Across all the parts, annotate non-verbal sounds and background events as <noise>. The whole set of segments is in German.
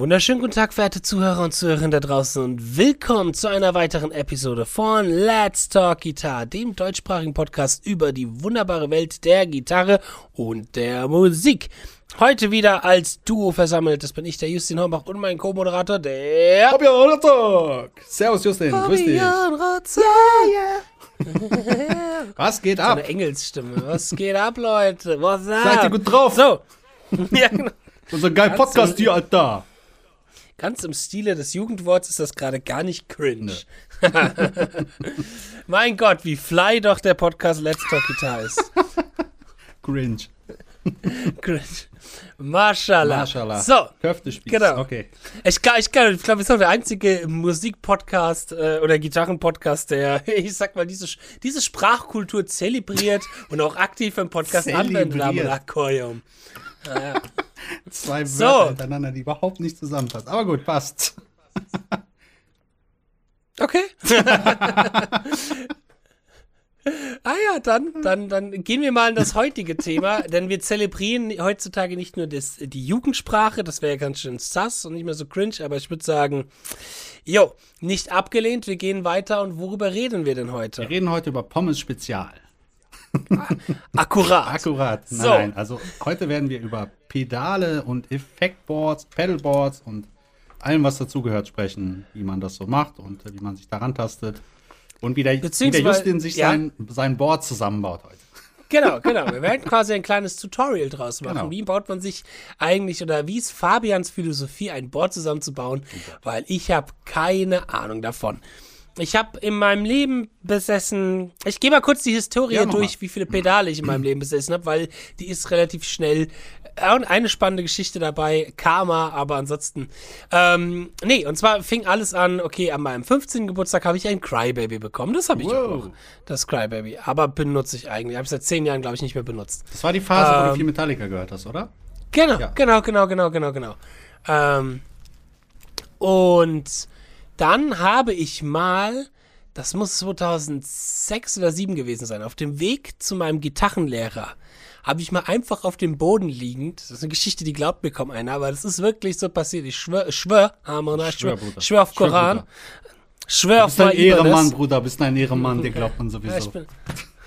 wunderschönen guten Tag, verehrte Zuhörer und Zuhörerinnen da draußen und willkommen zu einer weiteren Episode von Let's Talk Guitar, dem deutschsprachigen Podcast über die wunderbare Welt der Gitarre und der Musik. Heute wieder als Duo versammelt. Das bin ich, der Justin Hombach und mein Co-Moderator, der Fabian Rotzog. Servus Justin, grüß dich. Rotzog. <laughs> Was geht So ab? eine Engelsstimme. Was geht ab, Leute? Was ab? Seid ihr gut drauf? So. <laughs> ja, genau. Unser geil Ganz Podcast hier, Alter. Ganz im Stile des Jugendworts ist das gerade gar nicht cringe. <laughs> mein Gott, wie fly doch der Podcast Let's Talk Guitar ist. <laughs> Cringe. Cringe. Mashallah. Mashallah. So, Köftespieß. Genau. Okay. ich, glaub- ich, ich glaube, wir sind der einzige Musikpodcast äh, oder Gitarrenpodcast, der, <laughs> ich sag mal, diese, diese Sprachkultur zelebriert und auch aktiv im Podcast anwendet haben. Aquarium. Zwei So. Wörter hintereinander, die überhaupt nicht zusammenpassen. Aber gut, passt. Okay. <laughs> ah ja, dann, dann, dann gehen wir mal in das heutige Thema, denn wir zelebrieren heutzutage nicht nur das, die Jugendsprache, das wäre ja ganz schön sass und nicht mehr so cringe, aber ich würde sagen, jo, nicht abgelehnt, wir gehen weiter und worüber reden wir denn Wir heute? reden heute über Pommes Spezial. Akkurat. Akkurat. Nein, So. nein. Also heute werden wir über Pedale und Effektboards, Pedalboards und allem, was dazugehört, sprechen, wie man das so macht und äh, wie man sich daran tastet. Und wie der, wie der Justin sich ja. sein, sein Board zusammenbaut heute. Genau, genau. Wir werden quasi ein kleines Tutorial draus machen. Genau. Wie baut man sich eigentlich oder wie ist Fabians Philosophie, ein Board zusammenzubauen? Weil ich habe keine Ahnung davon. Ich habe in meinem Leben besessen. Ich gehe mal kurz die Historie Ja, durch, wie viele Pedale ich in meinem Leben besessen habe, weil die ist relativ schnell. Äh, Und eine spannende Geschichte dabei, Karma, aber ansonsten. Ähm, nee, und zwar fing alles an, okay, an meinem 15. Geburtstag habe ich ein Crybaby bekommen. Das habe ich Wow. auch. Das Crybaby. Aber benutze ich eigentlich. Habe ich seit zehn Jahren, glaube ich, nicht mehr benutzt. Das war die Phase, wo Ähm, du viel Metallica gehört hast, oder? Genau, Ja. genau, genau, genau, genau, genau. Ähm, und dann habe ich mal, das muss 2006 oder 2007 gewesen sein, auf dem Weg zu meinem Gitarrenlehrer habe ich mal einfach auf dem Boden liegend, das ist eine Geschichte, die glaubt mir kaum einer, aber das ist wirklich so passiert. Ich schwör, ich schwör, Amona, ich schwör, Schwör, schwör auf Koran, schwör auf Bist ein Ehrenmann. Bruder, bist ein Ehrenmann, dir glaubt man sowieso. Ja, ich bin,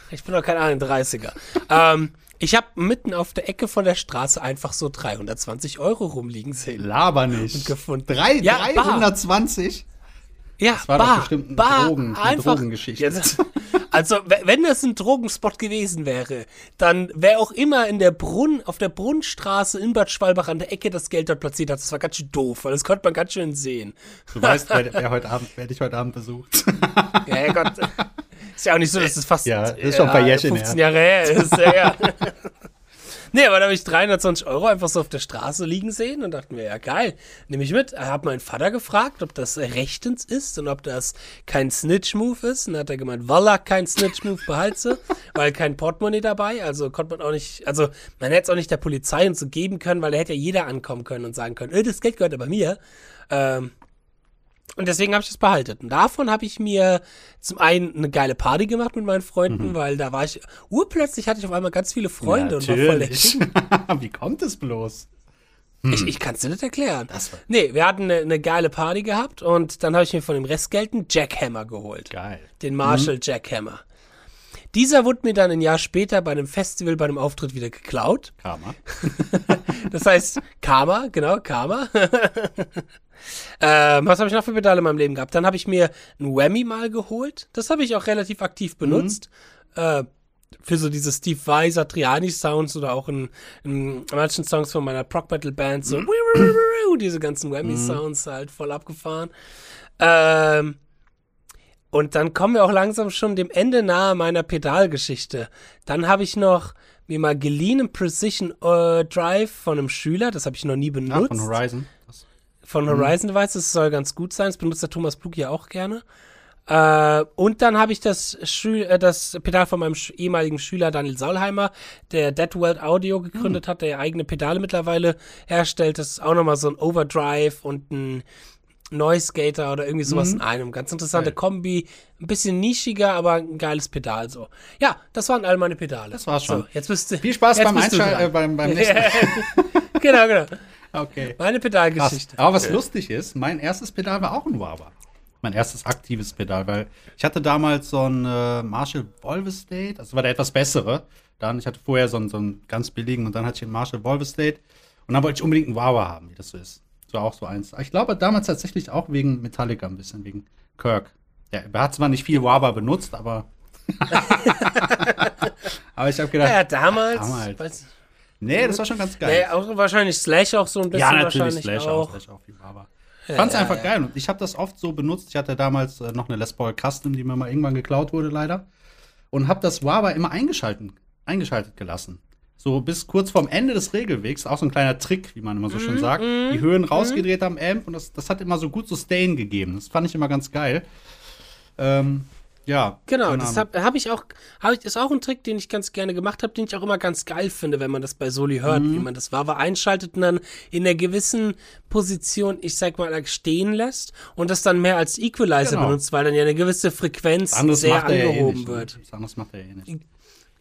ich bin doch kein 31er. <laughs> ähm, ich habe mitten auf der Ecke von der Straße einfach so 320 Euro rumliegen sehen. Laber nicht. gefunden. Drei, Ja, bar. 320? Ja, Das war doch bestimmt eine bar, Drogen- eine einfach, Drogengeschichte. Ja, das, also, wenn das ein Drogenspot gewesen wäre, dann wäre auch immer in der Brunn, auf der Brunnstraße in Bad Schwalbach an der Ecke das Geld dort platziert hat. Das war ganz schön doof, weil das konnte man ganz schön sehen. Du weißt, wer, wer, heute Abend, wer dich heute Abend besucht. <laughs> Ja, ja Gott. Ist ja auch nicht so, dass es fast Ja, das ist schon ein paar Jährchen 15 Jahre her ist. Ja, ja. Nee, aber da habe ich 320 Euro einfach so auf der Straße liegen sehen und dachten mir, ja geil, nehme ich mit. Er hat meinen Vater gefragt, ob das rechtens ist und ob das kein Snitch-Move ist. Und hat er gemeint, Walla, kein Snitch-Move, behalte, <laughs> weil kein Portemonnaie dabei. Also konnte man auch nicht, also man hätte es auch nicht der Polizei und so geben können, weil da hätte ja jeder ankommen können und sagen können, äh, das Geld gehört aber mir. Ähm, und deswegen habe ich das behalten. Und davon habe ich mir zum einen eine geile Party gemacht mit meinen Freunden, Mhm. weil da war ich, urplötzlich hatte ich auf einmal ganz viele Freunde und war voll der Natürlich. <laughs> Wie kommt es bloß? Ich, ich kann es dir nicht erklären. Das war- nee, wir hatten eine, eine geile Party gehabt und dann habe ich mir von dem Restgeld einen Jackhammer geholt. Geil. Den Marshall Jackhammer. Dieser wurde mir dann ein Jahr später bei einem Festival, bei einem Auftritt wieder geklaut. Karma. <laughs> Das heißt, Karma, genau, Karma. <laughs> ähm, was habe ich noch für Pedale in meinem Leben gehabt? Dann habe ich mir ein Whammy mal geholt. Das habe ich auch relativ aktiv benutzt. Äh, für so diese Steve Vai, Satriani Sounds oder auch in, in manchen Songs von meiner Prog Metal Band so <laughs> diese ganzen Whammy Sounds halt voll abgefahren. Ähm, und dann kommen wir auch langsam schon dem Ende nahe meiner Pedalgeschichte. Dann habe ich noch mir mal geliehen einen Precision äh, Drive von einem Schüler, das habe ich noch nie Ah, benutzt. von Horizon. Von Horizon Devices, das soll ganz gut sein. Das benutzt der Thomas Plug ja auch gerne. Äh, und dann habe ich das, Schül äh, das Pedal von meinem sch ehemaligen Schüler Daniel Saulheimer, der Dead World Audio gegründet hat, der eigene Pedale mittlerweile herstellt. Das ist auch nochmal so ein Overdrive und ein Noise Gator oder irgendwie sowas in einem. Ganz interessante Geil. Kombi. Ein bisschen nischiger, aber ein geiles Pedal so. Ja, das waren all meine Pedale. Das war's schon. So, jetzt bist du, viel Spaß beim Einschalten, äh, beim, beim nächsten <laughs> genau, genau. Okay. Meine Pedalgeschichte. Aber was lustig ist, mein erstes Pedal war auch ein Wawa. Mein erstes aktives Pedal, weil ich hatte damals so ein äh, Marshall Volvestate, also war der etwas bessere. Dann, ich hatte vorher so einen, so einen ganz billigen und dann hatte ich einen Marshall Volvestate und dann wollte ich unbedingt einen Wawa haben, wie das so ist. Das war auch so eins. Ich glaube damals tatsächlich auch wegen Metallica ein bisschen, wegen Kirk. Ja, er hat zwar nicht viel Wawa benutzt, aber. <laughs> aber ich habe gedacht. Ja, damals. damals. weiß- Nee, das war schon ganz Nee, geil. auch wahrscheinlich Slash auch so ein bisschen ja, natürlich wahrscheinlich Slash auch. Slash auch wie Wawa. Ich fand's ja, einfach ja. geil und ich habe das oft so benutzt. Ich hatte damals äh, noch eine Les Paul Custom, die mir mal irgendwann geklaut wurde, leider. Und habe das Wawa immer eingeschalten, eingeschaltet gelassen. So bis kurz vorm Ende des Regelwegs, auch so ein kleiner Trick, wie man immer so Mhm, schön sagt. Die Höhen rausgedreht am Amp und das, das hat immer so gut Sustain gegeben. Das fand ich immer ganz geil. Ähm, ja. Genau, das habe hab ich auch, hab ich, ist auch ein Trick, den ich ganz gerne gemacht habe, den ich auch immer ganz geil finde, wenn man das bei Soli hört, Mhm. wie man das Wawa einschaltet und dann in einer gewissen Position, ich sag mal, stehen lässt und das dann mehr als Equalizer Genau. benutzt, weil dann ja eine gewisse Frequenz sehr eh angehoben ne? wird. Das anderes macht er eh nicht.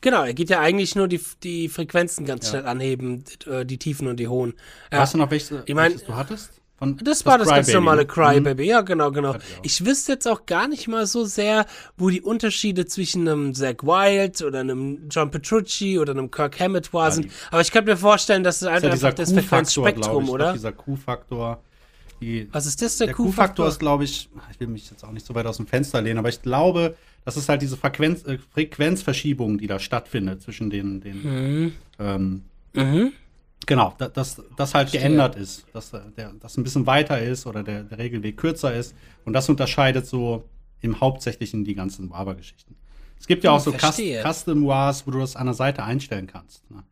Genau, er geht ja eigentlich nur die, die Frequenzen ganz schnell anheben, äh, die Tiefen und die hohen. Ja. Weißt du noch, welches, Ich mein- welches du hattest? Von, Das war das ganz Crybaby, normale ne? Crybaby, ja, genau, genau. Ich wüsste jetzt auch gar nicht mal so sehr, wo die Unterschiede zwischen einem Zach Wild oder einem John Petrucci oder einem Kirk Hammett war. sind. die- Aber ich kann mir vorstellen, dass es Das einfach, ja das Q-Faktor, Frequenzspektrum, oder? Dieser Q-Faktor. Die, Was ist das, der, der Q-Faktor ist, glaube ich, ich will mich jetzt auch nicht so weit aus dem Fenster lehnen, aber ich glaube, das ist halt diese Frequenz, äh, Frequenzverschiebung, die da stattfindet zwischen den, den ähm, Mhm. genau, da, dass das halt geändert ist, dass der, das ein bisschen weiter ist oder der, der Regelweg kürzer ist und das unterscheidet so im Hauptsächlichen die ganzen Waber-Geschichten. Es gibt ja auch Hm, so Cus verstehe. Custom Wars, wo du das an der Seite einstellen kannst. Ne?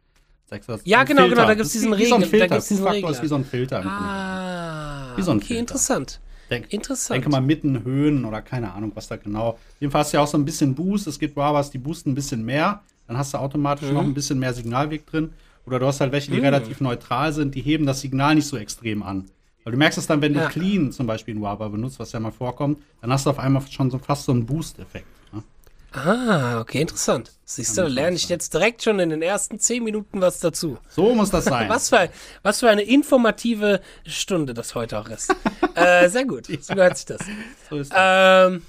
Ja, genau, genau, Filter. da gibt's Das ist diesen so Regel- da gibt's diesen Q-Faktor ist wie so ein Filter. Grunde. Ah, Wie so ein okay, Filter. interessant. Denk, Interessant. Denke mal mitten Höhen oder keine Ahnung, was da genau. Jedenfalls hast du ja auch so ein bisschen Boost. Es gibt Wabas, die boosten ein bisschen mehr. Dann hast du automatisch Mhm. noch ein bisschen mehr Signalweg drin. Oder du hast halt welche, die relativ neutral sind, die heben das Signal nicht so extrem an. Weil du merkst es dann, wenn du Ja. clean zum Beispiel einen Waber benutzt, was ja mal vorkommt, dann hast du auf einmal schon so fast so einen Boost-Effekt. Ah, okay, interessant. Siehst du, lerne ich jetzt direkt schon in den ersten zehn Minuten was dazu. So muss das sein. Was für, was für eine informative Stunde das heute auch ist. äh, sehr gut, <laughs> so gehört sich das. So ist das. Ähm,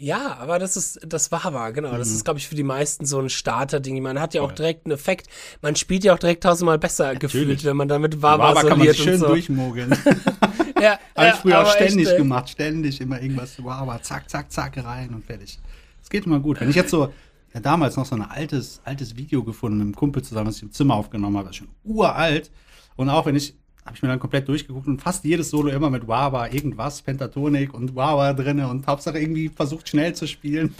ja, aber das ist, das war wahr, genau. Das ist, glaube ich, für die meisten so ein Starter-Ding. Man hat ja auch direkt einen Effekt. Man spielt ja auch direkt tausendmal besser gefühlt, wenn man damit Wawa Waber kann man soliert sich schön so. durchmogeln. <laughs> Ja, Habe ich früher auch ständig echt, ey. gemacht, ständig immer irgendwas, wow, zack, zack, zack, rein und fertig. Es geht immer gut. Wenn ich jetzt so, ja, damals noch so ein altes, altes Video gefunden mit einem Kumpel zusammen, das ich im Zimmer aufgenommen habe, das ist schon uralt. Und auch wenn ich, habe ich mir dann komplett durchgeguckt und fast jedes Solo immer mit Wawa, irgendwas, Pentatonik und Wawa drinne und Hauptsache irgendwie versucht schnell zu spielen.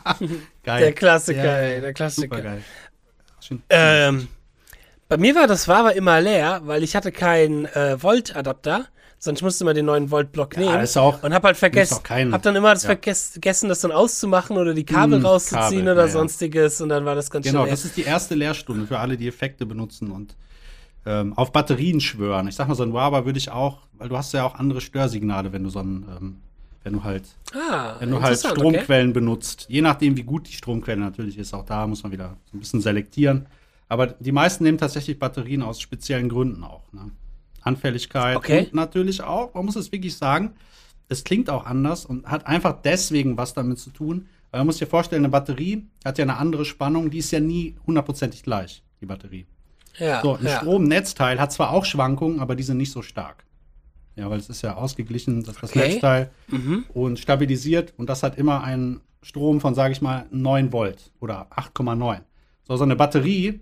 <laughs> geil. Der Klassiker, Ja, ey, der Klassiker. Super geil. Schön. Ähm, bei mir war das Wawa immer leer, weil ich hatte keinen äh, Volt-Adapter, ich musste immer den neuen Volt-Block Ja, nehmen. ist auch- und hab halt vergessen, hab dann immer das ja. vergess- vergessen, das dann auszumachen oder die Kabel Mm, rauszuziehen Kabel, oder ja, sonstiges und dann war das ganz Genau, schön leer. das ist die erste Lehrstunde für alle, die Effekte benutzen und ähm, auf Batterien schwören. Ich sag mal, so ein Wawa würde ich auch, weil du hast ja auch andere Störsignale, wenn du so ein, ähm, wenn du halt, ah, wenn du halt interessant, okay. Stromquellen benutzt. Je nachdem, wie gut die Stromquelle natürlich ist, auch da muss man wieder so ein bisschen selektieren. Aber die meisten nehmen tatsächlich Batterien aus speziellen Gründen auch. Ne? Anfälligkeit Okay. und natürlich auch, man muss es wirklich sagen, es klingt auch anders und hat einfach deswegen was damit zu tun. Weil man muss sich vorstellen, eine Batterie hat ja eine andere Spannung, die ist ja nie hundertprozentig gleich, die Batterie. Ja, So, ein ja. Stromnetzteil hat zwar auch Schwankungen, aber die sind nicht so stark. Ja, weil es ist ja ausgeglichen, das, das Okay. Netzteil Mhm. und stabilisiert und das hat immer einen Strom von, sage ich mal, 9 Volt oder 8,9. So, so eine Batterie,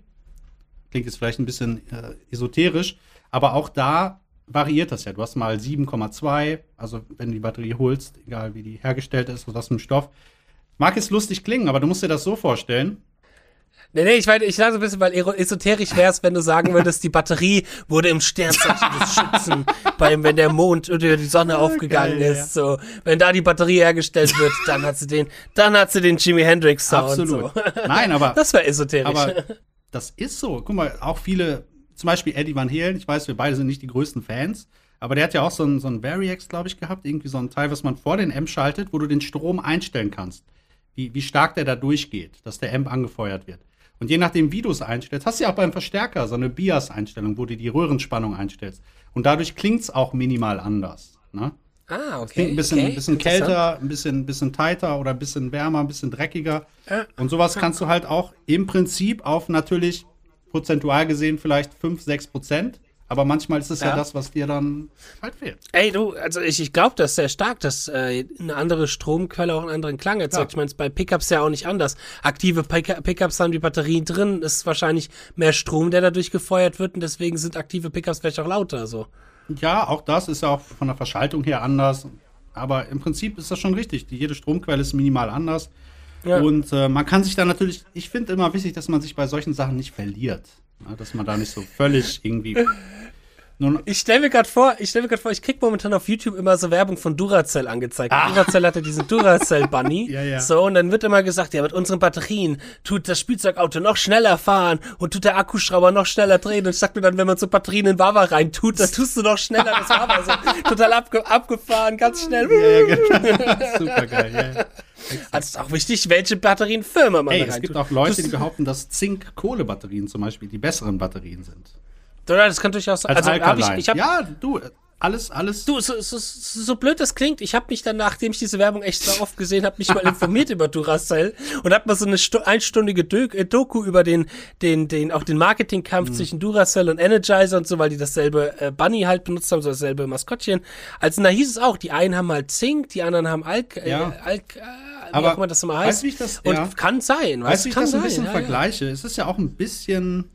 klingt jetzt vielleicht ein bisschen äh, esoterisch, aber auch da variiert das ja. Du hast mal 7,2, also wenn du die Batterie holst, egal wie die hergestellt ist oder aus dem Stoff. Mag jetzt lustig klingen, aber du musst dir das so vorstellen. Nee, nee, ich weiß, ich sage so ein bisschen, weil esoterisch wär's, wenn du sagen würdest, die Batterie wurde im Sternzeichen des Schützen, beim, wenn der Mond oder die Sonne aufgegangen geil, ist, so. Wenn da die Batterie hergestellt wird, dann hat sie den, dann hat sie den Jimi Hendrix Sound, Absolut. so. Nein, aber <laughs> Das wäre esoterisch. Aber das ist so. Guck mal, auch viele, zum Beispiel Eddie Van Halen, ich weiß, wir beide sind nicht die größten Fans, aber der hat ja auch so ein, so ein Variax, glaube ich, gehabt, irgendwie so ein Teil, was man vor den Amp schaltet, wo du den Strom einstellen kannst. Wie, wie stark der da durchgeht, dass der Amp angefeuert wird. Und je nachdem, wie du es einstellst, hast du ja auch beim Verstärker so eine BIAS-Einstellung, wo du die Röhrenspannung einstellst. Und dadurch klingt es auch minimal anders. Ne? Ah, okay. Klingt ein bisschen, okay. ein bisschen kälter, ein bisschen, ein bisschen tighter oder ein bisschen wärmer, ein bisschen dreckiger. Ja. Und sowas kannst du halt auch im Prinzip auf natürlich prozentual gesehen vielleicht 5, 6 Prozent. Aber manchmal ist es ja. Ja. das, was dir dann halt fehlt. Ey, du, also ich, ich glaube das sehr stark, dass äh, eine andere Stromquelle auch einen anderen Klang erzeugt. Ja. Ich meine, es bei Pickups ja auch nicht anders. Aktive Pick Pickups haben die Batterien drin, ist wahrscheinlich mehr Strom, der dadurch gefeuert wird und deswegen sind aktive Pickups vielleicht auch lauter. So. Ja, auch das ist ja auch von der Verschaltung her anders. Aber im Prinzip ist das schon richtig. Die, jede Stromquelle ist minimal anders. Ja. Und äh, man kann sich da natürlich, ich finde immer wichtig, dass man sich bei solchen Sachen nicht verliert. Ja, dass man da nicht so völlig irgendwie. <laughs> Ich stelle mir gerade vor, ich stelle mir gerade vor, ich krieg momentan auf YouTube immer so Werbung von Duracell angezeigt. Duracell hatte diesen Duracell Bunny. Ah. <laughs> Ja, ja. So, und dann wird immer gesagt, ja, mit unseren Batterien tut das Spielzeugauto noch schneller fahren und tut der Akkuschrauber noch schneller drehen. Und ich sag mir dann, wenn man so Batterien in Wawa rein tut, dann tust du noch schneller das Wawa. So, <laughs> total abge abgefahren, ganz schnell. ja, genau. Super geil. Ja, ja. Also ist auch wichtig, welche Batterienfirma man Ey, es gibt tut. auch Leute, die behaupten, dass Zink-Kohle-Batterien zum Beispiel die besseren Batterien sind. Das kann durchaus Als also hab ich, ich hab, ja, du, alles, alles. Du, so, so, so blöd das klingt, ich habe mich dann, nachdem ich diese Werbung echt so oft gesehen habe, mich mal informiert <laughs> über Duracell und habe mal so eine Stu einstündige äh, Doku über den, den, den, auch den Mhm. Marketingkampf zwischen Duracell und Energizer und so, weil die dasselbe äh, Bunny halt benutzt haben, so dasselbe Maskottchen. Also da hieß es auch, die einen haben halt Zink, die anderen haben Alk, äh, Ja. Alk äh, Aber auch immer das immer weißt heißt. du, wie ich das- und ja. kann sein, Weißt du, wie ich kann das ein bisschen ja, ja. vergleiche? Es ist ja auch ein bisschen.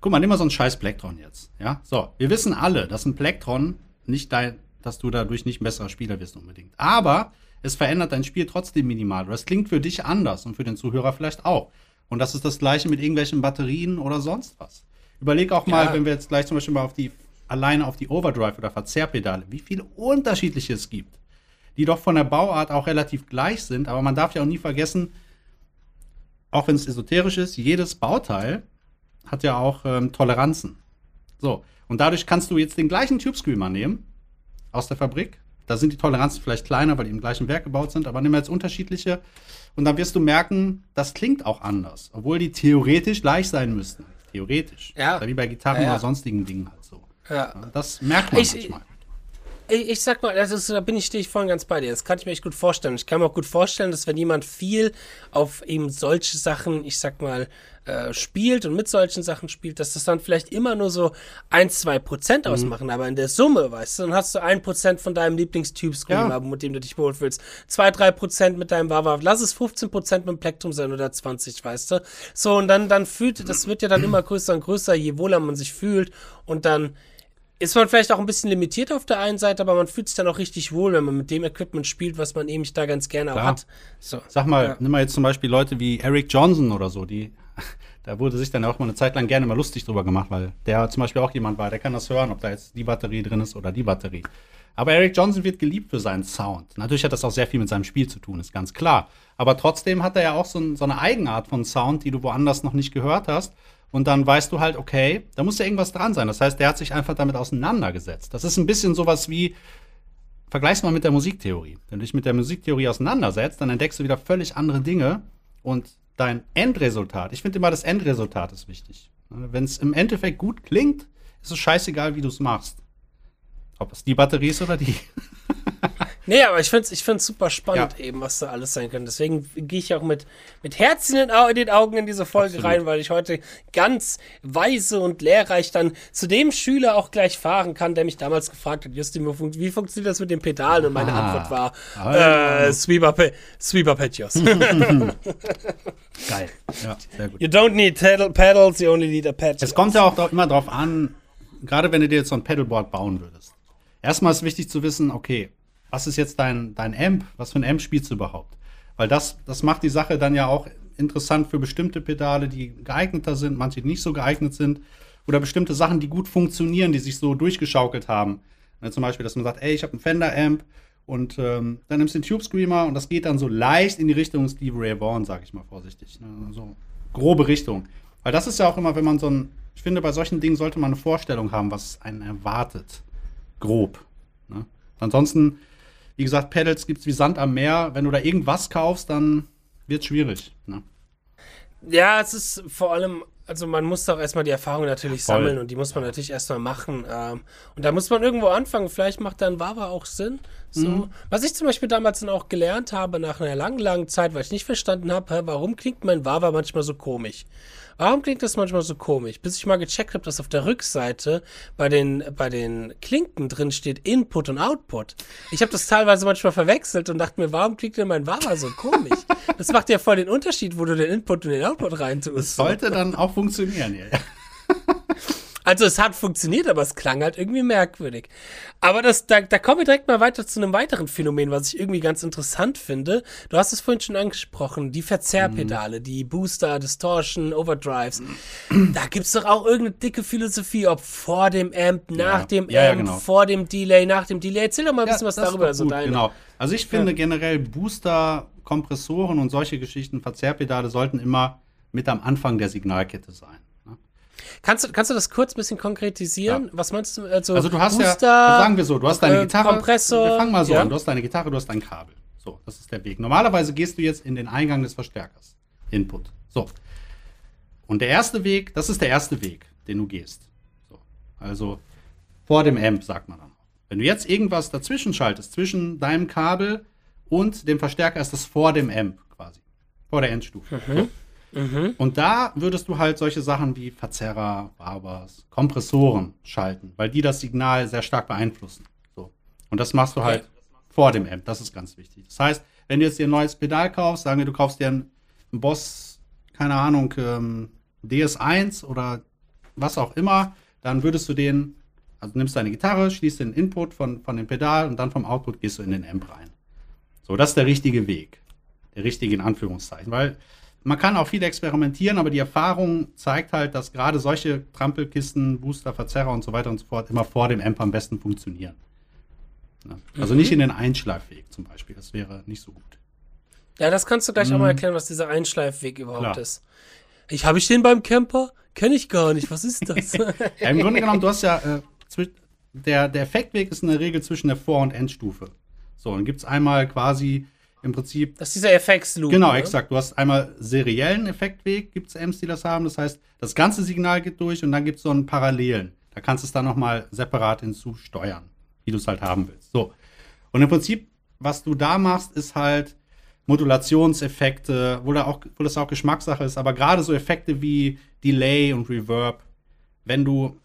Guck mal, nimm mal so einen scheiß Plektron jetzt. Ja, so. Wir wissen alle, dass ein Plektron nicht dein, dass du dadurch nicht ein besserer Spieler wirst unbedingt. Aber es verändert dein Spiel trotzdem minimal. Das klingt für dich anders und für den Zuhörer vielleicht auch. Und das ist das Gleiche mit irgendwelchen Batterien oder sonst was. Überleg auch mal, Ja. wenn wir jetzt gleich zum Beispiel mal auf die, alleine auf die Overdrive oder Verzerrpedale, wie viele unterschiedliche es gibt, die doch von der Bauart auch relativ gleich sind. Aber man darf ja auch nie vergessen, auch wenn es esoterisch ist, jedes Bauteil hat ja auch ähm, Toleranzen. So, und dadurch kannst du jetzt den gleichen Tube Screamer nehmen aus der Fabrik. Da sind die Toleranzen vielleicht kleiner, weil die im gleichen Werk gebaut sind, aber nimm jetzt unterschiedliche und dann wirst du merken, das klingt auch anders, obwohl die theoretisch gleich sein müssten. Theoretisch. Ja. Wie bei Gitarren Ja, ja. oder sonstigen Dingen halt so. Ja. Das merkt man Ich- manchmal. Ich, ich sag mal, das ist, da bin ich, stehe ich voll und ganz bei dir. Das kann ich mir echt gut vorstellen. Ich kann mir auch gut vorstellen, dass wenn jemand viel auf eben solche Sachen, ich sag mal, äh, spielt und mit solchen Sachen spielt, dass das dann vielleicht immer nur so ein, zwei Mhm. Prozent ausmachen. Aber in der Summe, weißt du, dann hast du ein Prozent von deinem Lieblingstyp Scream Ja. Mit dem du dich wohlfühlst. Zwei, drei Prozent mit deinem Wawa. Lass es 15 Prozent mit dem Plektrum sein oder 20, weißt du. So, und dann, dann fühlt, das wird ja dann <clears throat> immer größer und größer, je wohler man sich fühlt. Und dann, ist man vielleicht auch ein bisschen limitiert auf der einen Seite, aber man fühlt sich dann auch richtig wohl, wenn man mit dem Equipment spielt, was man eben da ganz gerne auch Klar. hat. So. Sag mal, Ja. nimm mal jetzt zum Beispiel Leute wie Eric Johnson oder so, die, da wurde sich dann auch mal eine Zeit lang gerne mal lustig drüber gemacht, weil der zum Beispiel auch jemand war, der kann das hören, ob da jetzt die Batterie drin ist oder die Batterie. Aber Eric Johnson wird geliebt für seinen Sound. Natürlich hat das auch sehr viel mit seinem Spiel zu tun, ist ganz klar. Aber trotzdem hat er ja auch so, ein, so eine Eigenart von Sound, die du woanders noch nicht gehört hast. Und dann weißt du halt, okay, da muss ja irgendwas dran sein. Das heißt, der hat sich einfach damit auseinandergesetzt. Das ist ein bisschen sowas wie, vergleich's mal mit der Musiktheorie. Wenn du dich mit der Musiktheorie auseinandersetzt, dann entdeckst du wieder völlig andere Dinge und dein Endresultat, ich finde immer, das Endresultat ist wichtig. Wenn es im Endeffekt gut klingt, ist es scheißegal, wie du es machst. Ob es die Batterie ist oder die. <laughs> <laughs> Nee, aber ich finde es ich find's super spannend Ja. eben, was da alles sein kann. Deswegen gehe ich auch mit, mit Herz in den, Au in den Augen in diese Folge Absolut. rein, weil ich heute ganz weise und lehrreich dann zu dem Schüler auch gleich fahren kann, der mich damals gefragt hat, Justin, wie, fun wie funktioniert das mit den Pedalen? Und meine Ah. Antwort war, Ah. äh, Sweeper, Pe Sweeper Petjos. <laughs> <laughs> Geil. Ja, sehr gut. you don't need pedal pedals, you only need a pad. Es kommt ja auch immer drauf an, gerade wenn du dir jetzt so ein Pedalboard bauen würdest. Erstmal ist wichtig zu wissen, okay, was ist jetzt dein, dein Amp? Was für ein Amp spielst du überhaupt? Weil das, das macht die Sache dann ja auch interessant für bestimmte Pedale, die geeigneter sind, manche nicht so geeignet sind. Oder bestimmte Sachen, die gut funktionieren, die sich so durchgeschaukelt haben. Ne, zum Beispiel, dass man sagt, ey, ich habe einen Fender-Amp und ähm, dann nimmst du den Tube Screamer und das geht dann so leicht in die Richtung Steve Ray Vaughan, sag ich mal vorsichtig. Ne? So grobe Richtung. Weil das ist ja auch immer, wenn man so ein, ich finde, bei solchen Dingen sollte man eine Vorstellung haben, was einen erwartet. Grob. Ne? Ansonsten, wie gesagt, Pedals gibt es wie Sand am Meer. Wenn du da irgendwas kaufst, dann wird es schwierig. Ne? Ja, es ist vor allem, also man muss doch erstmal die Erfahrung natürlich Voll. sammeln und die muss man natürlich erstmal machen. Ähm, und da muss man irgendwo anfangen. Vielleicht macht dann Wawa auch Sinn. So. Mhm. Was ich zum Beispiel damals dann auch gelernt habe, nach einer langen, langen Zeit, weil ich nicht verstanden habe, warum klingt mein Wawa manchmal so komisch? Warum klingt das manchmal so komisch? Bis ich mal gecheckt habe, dass auf der Rückseite bei den, bei den Klinken drin steht Input und Output. Ich habe das teilweise manchmal verwechselt und dachte mir, warum klingt denn mein Wawa so komisch? Das macht ja voll den Unterschied, wo du den Input und den Output reintust. Sollte dann auch funktionieren. Ja. Also es hat funktioniert, aber es klang halt irgendwie merkwürdig. Aber das, da, da kommen wir direkt mal weiter zu einem weiteren Phänomen, was ich irgendwie ganz interessant finde. Du hast es vorhin schon angesprochen, die Verzerrpedale, die Booster, Distortion, Overdrives. Da gibt's doch auch irgendeine dicke Philosophie, ob vor dem Amp, nach Ja. dem Ja, ja, Amp, genau. vor dem Delay, nach dem Delay. Erzähl doch mal ein bisschen was darüber. gut, deine. genau. Also ich finde generell Booster, Kompressoren und solche Geschichten, Verzerrpedale sollten immer mit am Anfang der Signalkette sein. Kannst, du, kannst du das kurz ein bisschen konkretisieren? Ja. Was meinst du? Also, Also du hast ja, Booster, sagen wir so, du hast deine äh, Gitarre. Kompressor, wir fangen mal so ja. an. Du hast deine Gitarre, du hast dein Kabel. So, das ist der Weg. Normalerweise gehst du jetzt in den Eingang des Verstärkers. Input. So. Und der erste Weg, das ist der erste Weg, den du gehst. So. Also vor dem Amp, sagt man dann. Wenn du jetzt irgendwas dazwischen schaltest, zwischen deinem Kabel und dem Verstärker, ist das vor dem Amp quasi. Vor der Endstufe. So. Und da würdest du halt solche Sachen wie Verzerrer, Barbers, Kompressoren schalten, weil die das Signal sehr stark beeinflussen. So. Und das machst du halt vor dem Amp. Das ist ganz wichtig. Das heißt, wenn du jetzt dir ein neues Pedal kaufst, sagen wir, du kaufst dir einen Boss, keine Ahnung, ähm, DS1 oder was auch immer, dann würdest du den, also nimmst deine Gitarre, schließt den Input von, von dem Pedal und dann vom Output gehst du in den Amp rein. So, das ist der richtige Weg. Der richtige in Anführungszeichen. Weil man kann auch viel experimentieren, aber die Erfahrung zeigt halt, dass gerade solche Trampelkisten, Booster, Verzerrer und so weiter und so fort immer vor dem Amp am besten funktionieren. Ja. Also nicht in den Einschleifweg zum Beispiel. Das wäre nicht so gut. Ja, das kannst du gleich auch mal erklären, was dieser Einschleifweg überhaupt Mhm. Klar. ist. Ich habe ich den beim Camper? Kenne ich gar nicht. Was ist das? <laughs> Ja, Im Grunde genommen, du hast ja, äh, der, der Effektweg ist in der Regel zwischen der Vor- und Endstufe. So, dann gibt es einmal quasi im Prinzip das ist dieser Effektsloop. Genau, ne? exakt. Du hast einmal seriellen Effektweg, gibt es Amps, die das haben. Das heißt, das ganze Signal geht durch und dann gibt es so einen Parallelen. Da kannst du es dann nochmal separat hinzusteuern, wie du es halt haben willst. So. Und im Prinzip, was du da machst, ist halt Modulationseffekte, wo, da auch, wo das auch Geschmackssache ist, aber gerade so Effekte wie Delay und Reverb, wenn du,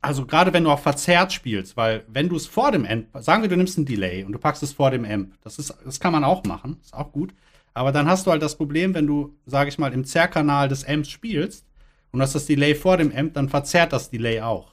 also gerade wenn du auch verzerrt spielst, weil wenn du es vor dem Amp, sagen wir, du nimmst ein Delay und du packst es vor dem Amp, das ist, das kann man auch machen, ist auch gut, aber dann hast du halt das Problem, wenn du, sage ich mal, im Zerrkanal des Amps spielst und hast das Delay vor dem Amp, dann verzerrt das Delay auch.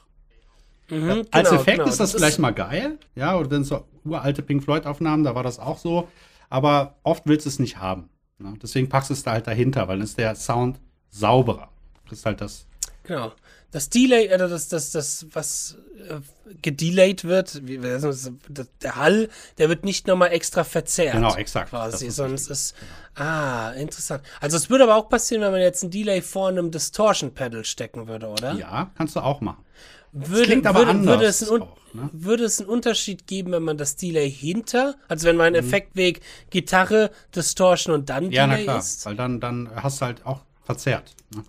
Mhm, Als genau, Effekt genau. ist das, vielleicht mal geil, ja, oder wenn so uralte Pink Floyd-Aufnahmen, da war das auch so, aber oft willst du es nicht haben. Ne? Deswegen packst du es da halt dahinter, weil dann ist der Sound sauberer. Das ist halt das. Genau. Das Delay, oder das, das, das, was äh, gedelayed wird, wie, das, das, der Hall, der wird nicht nochmal extra verzerrt. Genau, exakt. Das Quasi, ist es richtig. ist, ah, interessant. Also es würde aber auch passieren, wenn man jetzt ein Delay vor einem Distortion Pedal stecken würde, oder? Ja, kannst du auch machen. Würde, klingt aber würde, anders würde, es einen, Un- auch, ne? würde es einen Unterschied geben, wenn man das Delay hinter, also wenn mein Mhm. Effektweg Gitarre, Distortion und dann Ja, na Delay klar, ist? weil dann, dann hast du halt auch verzerrt. Ne?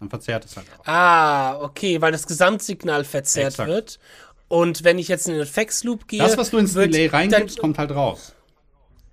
Dann verzerrt es halt auch. Ah, okay, weil das Gesamtsignal verzerrt Exakt. wird. Und wenn ich jetzt in den Effektsloop gehe. Das, was du ins wird Delay reingibst, dann, kommt halt raus.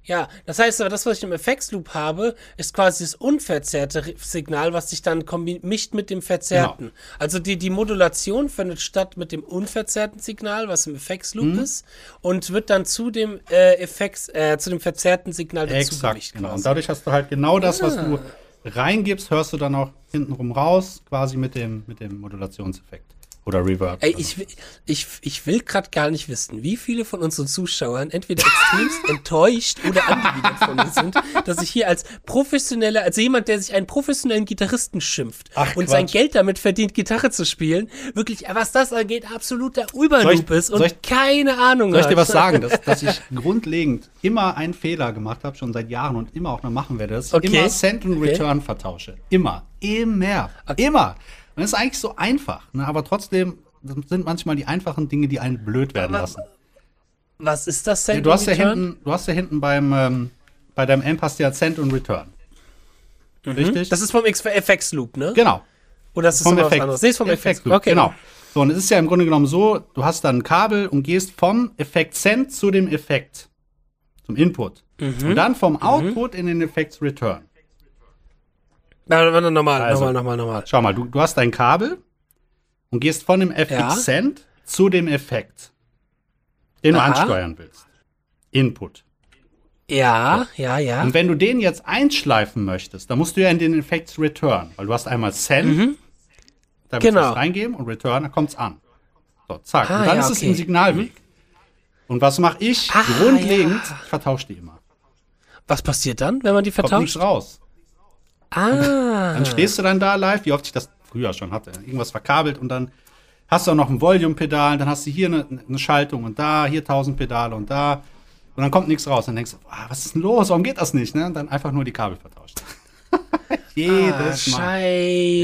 Ja, das heißt aber, das, was ich im Effektsloop habe, ist quasi das unverzerrte Signal, was sich dann mischt mit dem verzerrten. Genau. Also die, die Modulation findet statt mit dem unverzerrten Signal, was im Effektsloop Mhm. ist, und wird dann zu dem äh, Effekts, äh, zu dem verzerrten Signal dazu Exakt, gemischt genau. Und dadurch hast du halt genau das, was Ah. du reingibst, hörst du dann auch hintenrum raus, quasi mit dem, mit dem Modulationseffekt. Oder Reverb. Ey, ich, will- ich, ich will gerade gar nicht wissen, wie viele von unseren Zuschauern entweder extremst <laughs> enttäuscht oder angewidert von mir sind, dass ich hier als professioneller, als jemand, der sich einen professionellen Gitarristen schimpft Ach, und sein Quatsch. Geld damit verdient, Gitarre zu spielen, wirklich, was das angeht, absoluter Überloop ist und ich- keine Ahnung Soll ich dir was sagen, dass, dass ich grundlegend immer einen Fehler gemacht habe, schon seit Jahren und immer auch noch machen werde, dass ich Okay. immer Send und Okay. Return vertausche. Immer. Immer. Immer. Und das ist eigentlich so einfach. Ne? Aber trotzdem das sind manchmal die einfachen Dinge, die einen blöd werden Aber- lassen. Was ist das denn? du, hast ja hinten, du hast ja hinten beim, ähm, bei deinem Amp hast du ja Send und Return. Richtig? Das ist vom FX Loop, ne? genau. Oder ist das Vom was Effekt. anderes? Nee, ist vom FX Effekt Loop. Okay. Genau. So, und es ist ja im Grunde genommen so, du hast dann ein Kabel und gehst vom Effekt Send zu dem Effekt, zum Input. Mhm. Und dann vom Output in den Effekt Return. Warte, warte, nochmal, Also. nochmal, nochmal, nochmal. Schau mal, du, du hast ein Kabel und gehst von dem FX Ja. Send zu dem Effekt, den Aha. du ansteuern willst. Input. Ja, ja, ja. Und wenn du den jetzt einschleifen möchtest, dann musst du ja in den Effekt Return, weil du hast einmal Send, da willst du Mhm. Genau. was reingeben und Return, da kommt's an. So, zack. Ah, und dann ja, ist es okay. ein Signalweg. Und was mache ich? Ah, Grundlegend, ja. ich vertausche die immer. Was passiert dann, wenn man die Kommt nichts vertauscht? raus. Ah. Dann stehst du dann da live, wie oft ich das früher schon hatte. Irgendwas verkabelt und dann hast du auch noch ein Volume-Pedal, dann hast du hier eine, eine Schaltung und da, hier 1000 Pedale und da. Und dann kommt nichts raus. Dann denkst du, ah, was ist denn los? Warum geht das nicht? Ne? Und dann einfach nur die Kabel vertauscht. <laughs> Ah, Jedes Mal.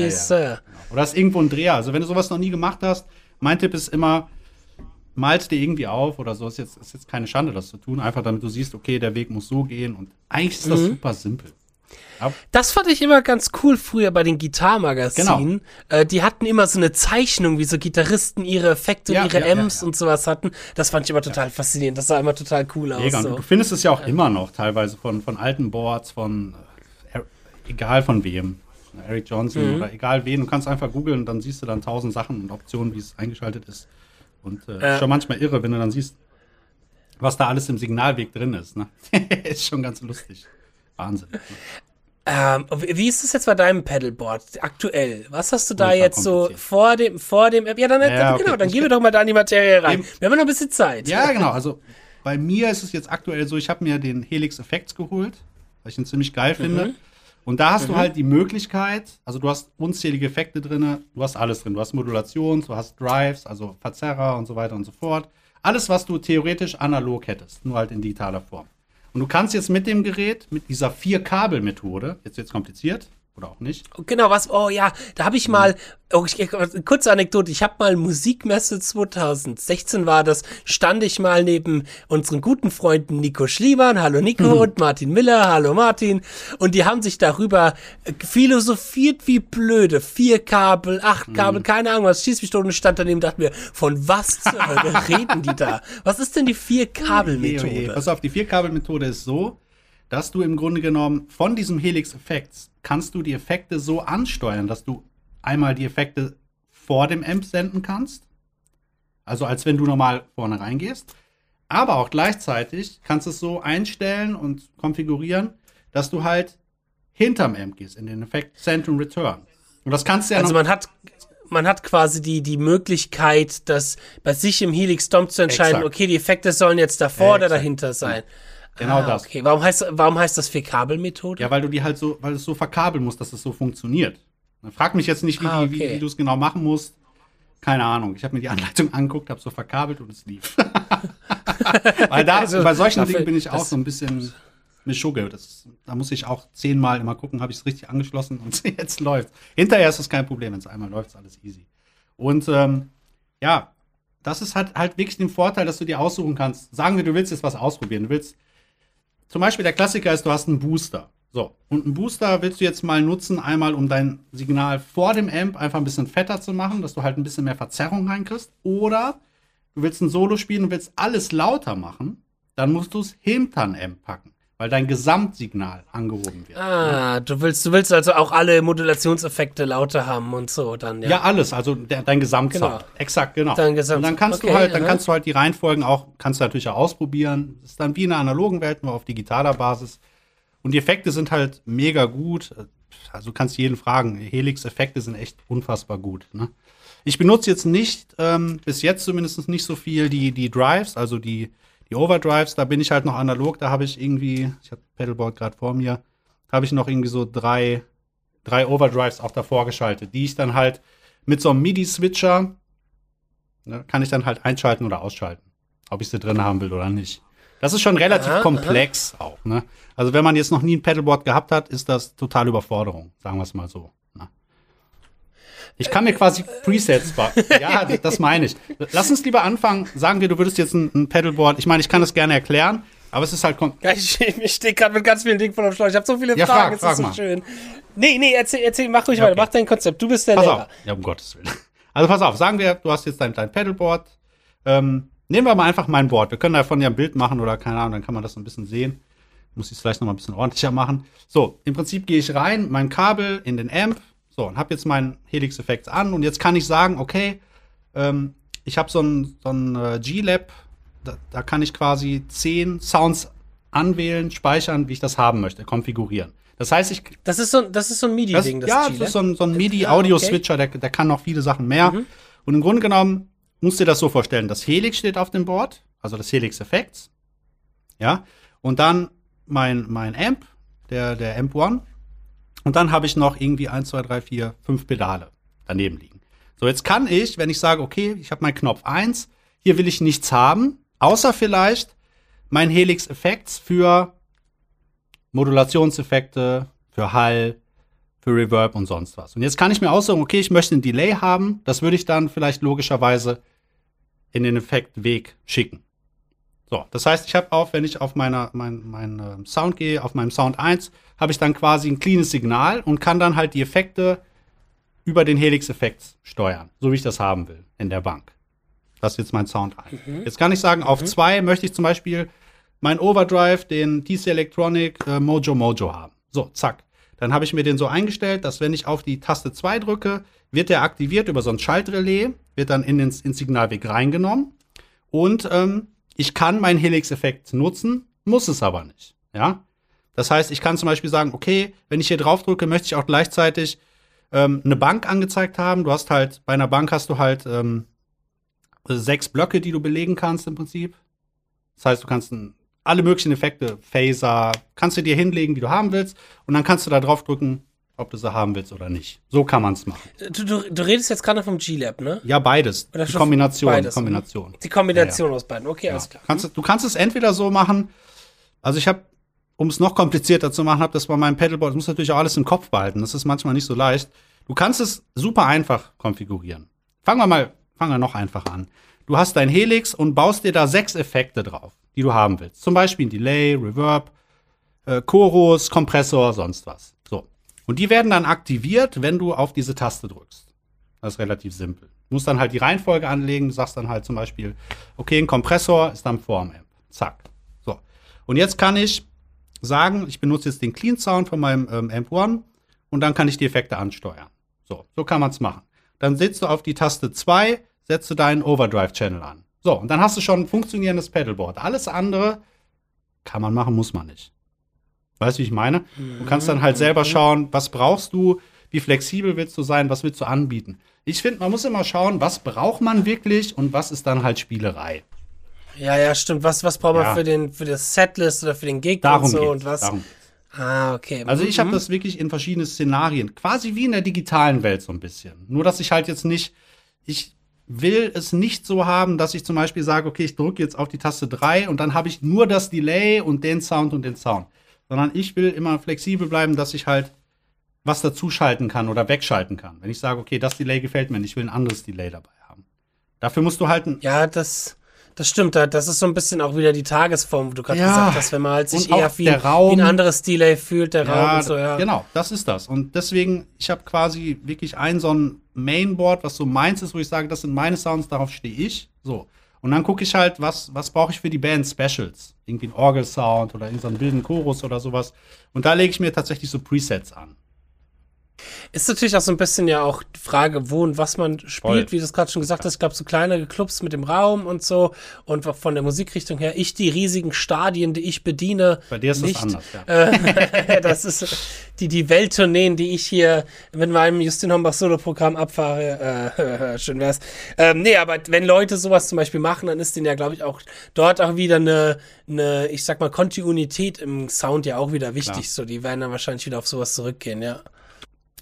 scheiße. Oder ist irgendwo ein Dreher. Also wenn du sowas noch nie gemacht hast, mein Tipp ist immer, malst dir irgendwie auf oder so. Ist jetzt, ist jetzt keine Schande, das zu tun. Einfach damit du siehst, okay, der Weg muss so gehen. Und eigentlich ist das Mhm. super simpel. Ja, Das fand ich immer ganz cool früher bei den Gitarrmagazinen. Genau. Äh, die hatten immer so eine Zeichnung, wie so Gitarristen ihre Effekte Ja, und ihre ja, Amps und sowas hatten. Das fand ich immer total faszinierend. Das sah immer total cool aus. So. du findest es ja auch immer noch teilweise von, von alten Boards, von äh, egal von wem. Eric Johnson Mhm. oder egal wen. Du kannst einfach googeln und dann siehst du dann tausend Sachen und Optionen, wie es eingeschaltet ist. Und äh, ist schon manchmal irre, wenn du dann siehst, was da alles im Signalweg drin ist. Ne? <laughs> ist schon ganz lustig. Wahnsinn. Ähm, wie ist es jetzt bei deinem Pedalboard aktuell? Was hast du da jetzt so vor dem, vor dem, ja, dann, Ja, okay. genau, dann gehen wir doch mal da in die Materie rein. Wir haben ja noch ein bisschen Zeit. Ja, genau. Also bei mir ist es jetzt aktuell so, ich habe mir den Helix Effects geholt, weil ich ihn ziemlich geil finde. Und da hast du halt die Möglichkeit, also du hast unzählige Effekte drin, du hast alles drin. Du hast Modulation, du hast Drives, also Verzerrer und so weiter und so fort. Alles, was du theoretisch analog hättest, nur halt in digitaler Form. Und du kannst jetzt mit dem Gerät, mit dieser Vier-Kabel-Methode, jetzt wird's kompliziert, oder auch nicht, Genau, was, oh ja, da habe ich mal, oh, ich, kurze Anekdote, ich habe mal Musikmesse 2016 war das, stand ich mal neben unseren guten Freunden Nico Schliemann, hallo Nico, Mhm. und Martin Miller, hallo Martin, und die haben sich darüber äh, philosophiert wie blöde, vier Kabel, acht Mhm. Kabel, keine Ahnung was, schieß mich tot und stand daneben und dachte mir, von was zur <laughs> Hölle reden die da? Was ist denn die Vier-Kabel-Methode? Pass auf, die Vierkabelmethode ist so, dass du im Grunde genommen von diesem Helix-Effekt kannst du die Effekte so ansteuern, dass du einmal die Effekte vor dem Amp senden kannst. Also als wenn du normal vorne reingehst. Aber auch gleichzeitig kannst du es so einstellen und konfigurieren, dass du halt hinterm Amp gehst, in den Effekt Send und Return. Und das kannst du ja Also man hat man hat quasi die, die Möglichkeit, das bei sich im Helix Dom zu entscheiden, Exakt. okay, die Effekte sollen jetzt davor oder Exakt. dahinter sein. Genau ah, das. Okay, warum heißt, warum heißt das Vier-Kabel-Methode? Ja, weil du die halt so, weil es so verkabeln musst, dass es so funktioniert. Dann frag mich jetzt nicht, wie, Ah, die- wie, okay. wie du es genau machen musst. Keine Ahnung. Ich habe mir die <laughs> Anleitung angeguckt, habe so verkabelt und es lief. <laughs> weil da, Also, bei solchen dafür- Dingen bin ich auch so ein bisschen Mischugge. Das, da muss ich auch zehnmal immer gucken, habe ich es richtig angeschlossen und <laughs> jetzt läuft. Hinterher ist es kein Problem, wenn es einmal läuft, ist alles easy. Und ähm, ja, das ist halt, halt wirklich den Vorteil, dass du dir aussuchen kannst. Sagen wir, du willst jetzt was ausprobieren. Du willst zum Beispiel der Klassiker ist, du hast einen Booster. So, und einen Booster willst du jetzt mal nutzen, einmal um dein Signal vor dem Amp einfach ein bisschen fetter zu machen, dass du halt ein bisschen mehr Verzerrung reinkriegst. Oder du willst ein Solo spielen und willst alles lauter machen, dann musst du es hinter ein Amp packen, weil dein Gesamtsignal angehoben wird. Ah, du willst, du willst also auch alle Modulationseffekte lauter haben und so dann, ja. Ja, alles, also der, dein Gesamtsound. Genau. Exakt, genau. Dein Gesamt- und dann kannst okay, du halt, dann aha. kannst du halt die Reihenfolgen auch, kannst du natürlich auch ausprobieren. Das ist dann wie in der analogen Welt, nur auf digitaler Basis. Und die Effekte sind halt mega gut. Also du kannst jeden fragen. Helix-Effekte sind echt unfassbar gut. Ne? Ich benutze jetzt nicht, ähm, bis jetzt zumindest nicht so viel die, die Drives, also die, die Overdrives. Da bin ich halt noch analog. Da habe ich irgendwie, ich habe Pedalboard gerade vor mir, da habe ich noch irgendwie so drei, drei Overdrives auch davor geschaltet, die ich dann halt mit so einem MIDI-Switcher ne, kann ich dann halt einschalten oder ausschalten, ob ich sie drin haben will oder nicht. Das ist schon relativ Aha, komplex auch. Ne? Also wenn man jetzt noch nie ein Pedalboard gehabt hat, ist das total Überforderung, sagen wir es mal so. Ich kann mir quasi Presets bauen. <laughs> Ja, das meine ich. Lass uns lieber anfangen. Sagen wir, du würdest jetzt ein, ein Pedalboard, ich meine, ich kann das gerne erklären, Aber es ist halt. ich, ich stehe gerade mit ganz vielen Dingen vor dem Schlauch. Ich habe so viele Ja, Fragen, frag, es ist so frag mal. schön. Nee, nee, erzähl, erzähl mach ruhig Ja, weiter, okay. mach dein Konzept. Du bist der Pass Lehrer. auf. Ja, um Gottes Willen. Also pass auf, sagen wir, du hast jetzt dein, dein Pedalboard. Ähm, nehmen wir mal einfach mein Board. Wir können davon ja ein Bild machen oder keine Ahnung, dann kann man das so ein bisschen sehen. Muss ich es vielleicht noch mal ein bisschen ordentlicher machen. So, im Prinzip gehe ich rein, mein Kabel in den Amp. So, und habe jetzt meinen Helix Effects an. Und jetzt kann ich sagen, okay, ähm, ich habe so ein, so ein äh, G-Lab. Da, da kann ich quasi zehn Sounds anwählen, speichern, wie ich das haben möchte, konfigurieren. Das heißt, ich Das ist so, das ist so ein das, MIDI-Ding, das, ja, G, das ist so ein, so ein Ah, MIDI-Audio-Switcher, der, der kann noch viele Sachen mehr. Mhm. Und im Grunde genommen musst du dir das so vorstellen: Das Helix steht auf dem Board, also das Helix Effects. Ja. Und dann mein, mein Amp, der, der Amp One. Und dann habe ich noch irgendwie 1, 2, 3, 4, 5 Pedale daneben liegen. So, jetzt kann ich, wenn ich sage, okay, ich habe meinen Knopf 1, hier will ich nichts haben, außer vielleicht mein Helix Effects für Modulationseffekte, für Hall, für Reverb und sonst was. Und jetzt kann ich mir aussuchen, okay, ich möchte einen Delay haben, das würde ich dann vielleicht logischerweise in den Effektweg schicken. So, das heißt, ich habe auch, wenn ich auf meiner, mein, mein äh, Sound gehe, auf meinem Sound 1, habe ich dann quasi ein cleanes Signal und kann dann halt die Effekte über den Helix-Effekt steuern, so wie ich das haben will, in der Bank. Das ist jetzt mein Sound 1. Jetzt kann ich sagen, auf 2 möchte ich zum Beispiel mein Overdrive, den TC Electronic äh, Mojo Mojo haben. So, zack. Dann habe ich mir den so eingestellt, dass wenn ich auf die Taste 2 drücke, wird der aktiviert über so ein Schaltrelais, wird dann in den, ins Signalweg reingenommen. Und ähm, ich kann meinen Helix-Effekt nutzen, muss es aber nicht. Ja. Das heißt, ich kann zum Beispiel sagen, okay, wenn ich hier drauf drücke, möchte ich auch gleichzeitig ähm, eine Bank angezeigt haben. Du hast halt, bei einer Bank hast du halt ähm, sechs Blöcke, die du belegen kannst im Prinzip. Das heißt, du kannst ein, alle möglichen Effekte, Phaser, kannst du dir hinlegen, wie du haben willst. Und dann kannst du da drauf drücken, ob du sie haben willst oder nicht. So kann man es machen. Du, du, du redest jetzt gerade vom G-Lab, ne? Ja, beides. Oder Die Kombination. beides, Kombination. Die Kombination aus beiden. Okay, Ja. alles klar. Kannst, du- du kannst es entweder so machen, also ich habe, um es noch komplizierter zu machen, habe das bei meinem Pedalboard, das muss natürlich auch alles im Kopf behalten, das ist manchmal nicht so leicht. Du kannst es super einfach konfigurieren. Fangen wir mal, fangen wir noch einfacher an. Du hast dein Helix und baust dir da sechs Effekte drauf, die du haben willst. Zum Beispiel ein Delay, Reverb, äh, Chorus, Kompressor, sonst was. So. Und die werden dann aktiviert, wenn du auf diese Taste drückst. Das ist relativ simpel. Du musst dann halt die Reihenfolge anlegen. Du sagst dann halt zum Beispiel, okay, ein Kompressor ist dann vorm Amp. Zack. So. Und jetzt kann ich sagen, ich benutze jetzt den Clean Sound von meinem ähm, Amp One und dann kann ich die Effekte ansteuern. So, so kann man es machen. Dann setzt du auf die Taste 2, setzt du deinen Overdrive-Channel an. So, und dann hast du schon ein funktionierendes Pedalboard. Alles andere kann man machen, muss man nicht. Weißt du, wie ich meine? Du kannst dann halt selber schauen, was brauchst du, wie flexibel willst du sein, was willst du anbieten. Ich finde, man muss immer schauen, was braucht man wirklich und was ist dann halt Spielerei. Ja, ja, stimmt. Was, was braucht man Ja. für, den, für das Setlist oder für den Gig Darum und so geht's. und was? Darum. Ah, okay. Also ich habe Mhm. das wirklich in verschiedenen Szenarien, quasi wie in der digitalen Welt so ein bisschen. Nur dass ich halt jetzt nicht, ich will es nicht so haben, dass ich zum Beispiel sage, okay, ich drücke jetzt auf die Taste 3 und dann habe ich nur das Delay und den Sound und den Sound. Sondern ich will immer flexibel bleiben, dass ich halt was dazuschalten kann oder wegschalten kann. Wenn ich sage, okay, das Delay gefällt mir nicht, ich will ein anderes Delay dabei haben. Dafür musst du halt ein Ja, das, das stimmt. da- Das ist so ein bisschen auch wieder die Tagesform, wo du gerade Ja. gesagt hast, wenn man halt sich Und eher wie, Raum. wie ein anderes Delay fühlt, der Raum und so, ja. Genau, das ist das. Und deswegen, ich habe quasi wirklich ein so ein Mainboard, was so meins ist, wo ich sage, das sind meine Sounds, darauf stehe ich. So. Und dann gucke ich halt, was, was brauche ich für die Band Specials? Irgendwie ein Orgelsound oder irgendeinen wilden Chorus oder sowas. Und da lege ich mir tatsächlich so Presets an. Ist natürlich auch so ein bisschen ja auch die Frage, wo und was man spielt, Voll. wie du es gerade schon gesagt hast. Ich glaube, so kleinere Clubs mit dem Raum und so und von der Musikrichtung her. Ich die riesigen Stadien, die ich bediene. Bei dir ist nicht. das anders, ja. Äh, <laughs> das ist die, die Welttourneen, die ich hier mit meinem Justin Hombach Solo-Programm abfahre. Äh, <laughs> schön wär's. Ähm, nee, aber wenn Leute sowas zum Beispiel machen, dann ist denen ja, glaube ich, auch dort auch wieder eine, eine, ich sag mal, Kontinuität im Sound ja auch wieder wichtig. Klar. So, die werden dann wahrscheinlich wieder auf sowas zurückgehen, ja.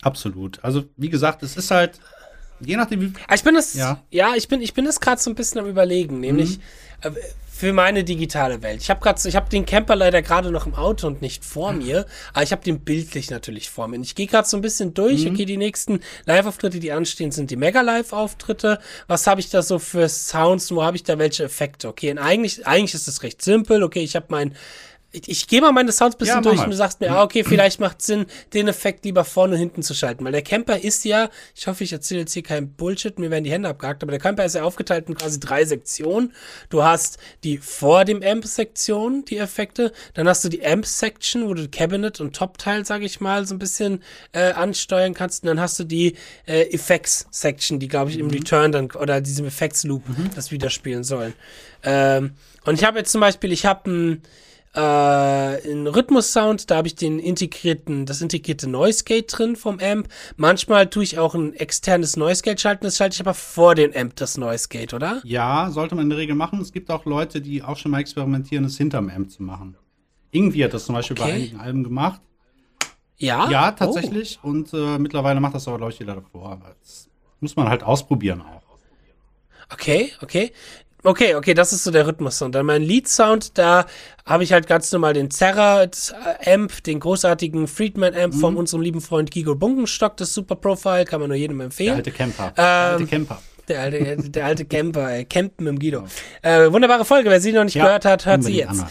Absolut. Also, wie gesagt, es ist halt, Je nachdem, wie. Ah, Ich bin das, Ja. ja, ich bin, ich bin das gerade so ein bisschen am überlegen, nämlich Mhm. äh, für meine digitale Welt. Ich habe gerade, ich habe den Camper leider gerade noch im Auto und nicht vor mir, aber ich habe den bildlich natürlich vor mir. Und ich gehe gerade so ein bisschen durch. Mhm. Okay, die nächsten Live-Auftritte, die anstehen, sind die Mega-Live-Auftritte. Was habe ich da so für Sounds? Wo habe ich da welche Effekte? Okay, und eigentlich, eigentlich ist es recht simpel. Okay, ich habe mein ich, ich gehe mal meine Sounds ein bisschen Ja, durch und du sagst mir, ah, okay, vielleicht macht Sinn, den Effekt lieber vorne und hinten zu schalten. Weil der Camper ist ja, ich hoffe, ich erzähle jetzt hier keinen Bullshit, mir werden die Hände abgehakt, aber der Camper ist ja aufgeteilt in quasi drei Sektionen. Du hast die vor dem Amp-Sektion, die Effekte, dann hast du die Amp-Section, wo du Cabinet und Top-Teil, sage ich mal, so ein bisschen äh, ansteuern kannst. Und dann hast du die äh, Effects-Section, die, glaube ich, im Return dann, oder diesem Effects-Loop das widerspielen sollen. Ähm, und ich habe jetzt zum Beispiel, ich habe ein äh, einen Rhythmus-Sound, da habe ich den integrierten, das integrierte Noise Gate drin vom Amp. Manchmal tue ich auch ein externes Noise Gate schalten, das schalte ich aber vor den Amp, das Noise Gate, oder? Ja, sollte man in der Regel machen. Es gibt auch Leute, die auch schon mal experimentieren, es hinterm Amp zu machen. Irgendwie hat das zum Beispiel bei Okay. einigen Alben gemacht. Ja? Ja, tatsächlich. Und äh, mittlerweile macht das aber, glaube ich, jeder davor. Das muss man halt ausprobieren auch. Oh, okay, okay. Okay, okay, das ist so der Rhythmus. Und dann mein Lead-Sound, da habe ich halt ganz normal den Zerra-Amp, den großartigen Friedman-Amp von unserem lieben Freund Gigo Bunkenstock, das Super Profile, kann man nur jedem Der empfehlen. alte Camper. der alte Ähm, Camper. Der alte, der <laughs> alte Camper, äh, Campen im Guido. Äh, wunderbare Folge, wer sie noch nicht gehört hat, hört sie jetzt. anhören.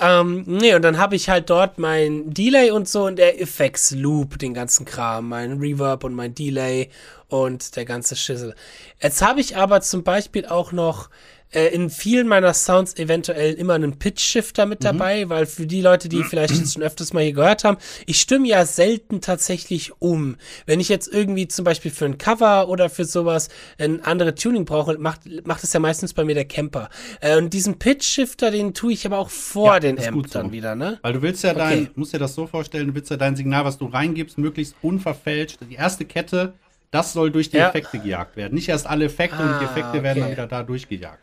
Ähm, nee, und dann habe ich halt dort mein Delay und so und der Effects Loop, den ganzen Kram, mein Reverb und mein Delay und der ganze Schissel. Jetzt habe ich aber zum Beispiel auch noch äh, in vielen meiner Sounds eventuell immer einen Pitch Shifter mit dabei, weil für die Leute, die vielleicht jetzt schon öfters mal hier gehört haben, ich stimme ja selten tatsächlich um. Wenn ich jetzt irgendwie zum Beispiel für ein Cover oder für sowas ein andere Tuning brauche, macht, macht es ja meistens bei mir der Camper. Äh, und diesen Pitch Shifter, den tue ich aber auch vor Ja, den Amp so. dann wieder, ne? Weil du willst ja Okay. dein, musst dir das so vorstellen, du willst ja dein Signal, was du reingibst, möglichst unverfälscht. Die erste Kette, das soll durch die Ja. Effekte gejagt werden. Nicht erst alle Effekte und die Ah, Effekte werden dann okay. wieder da durchgejagt.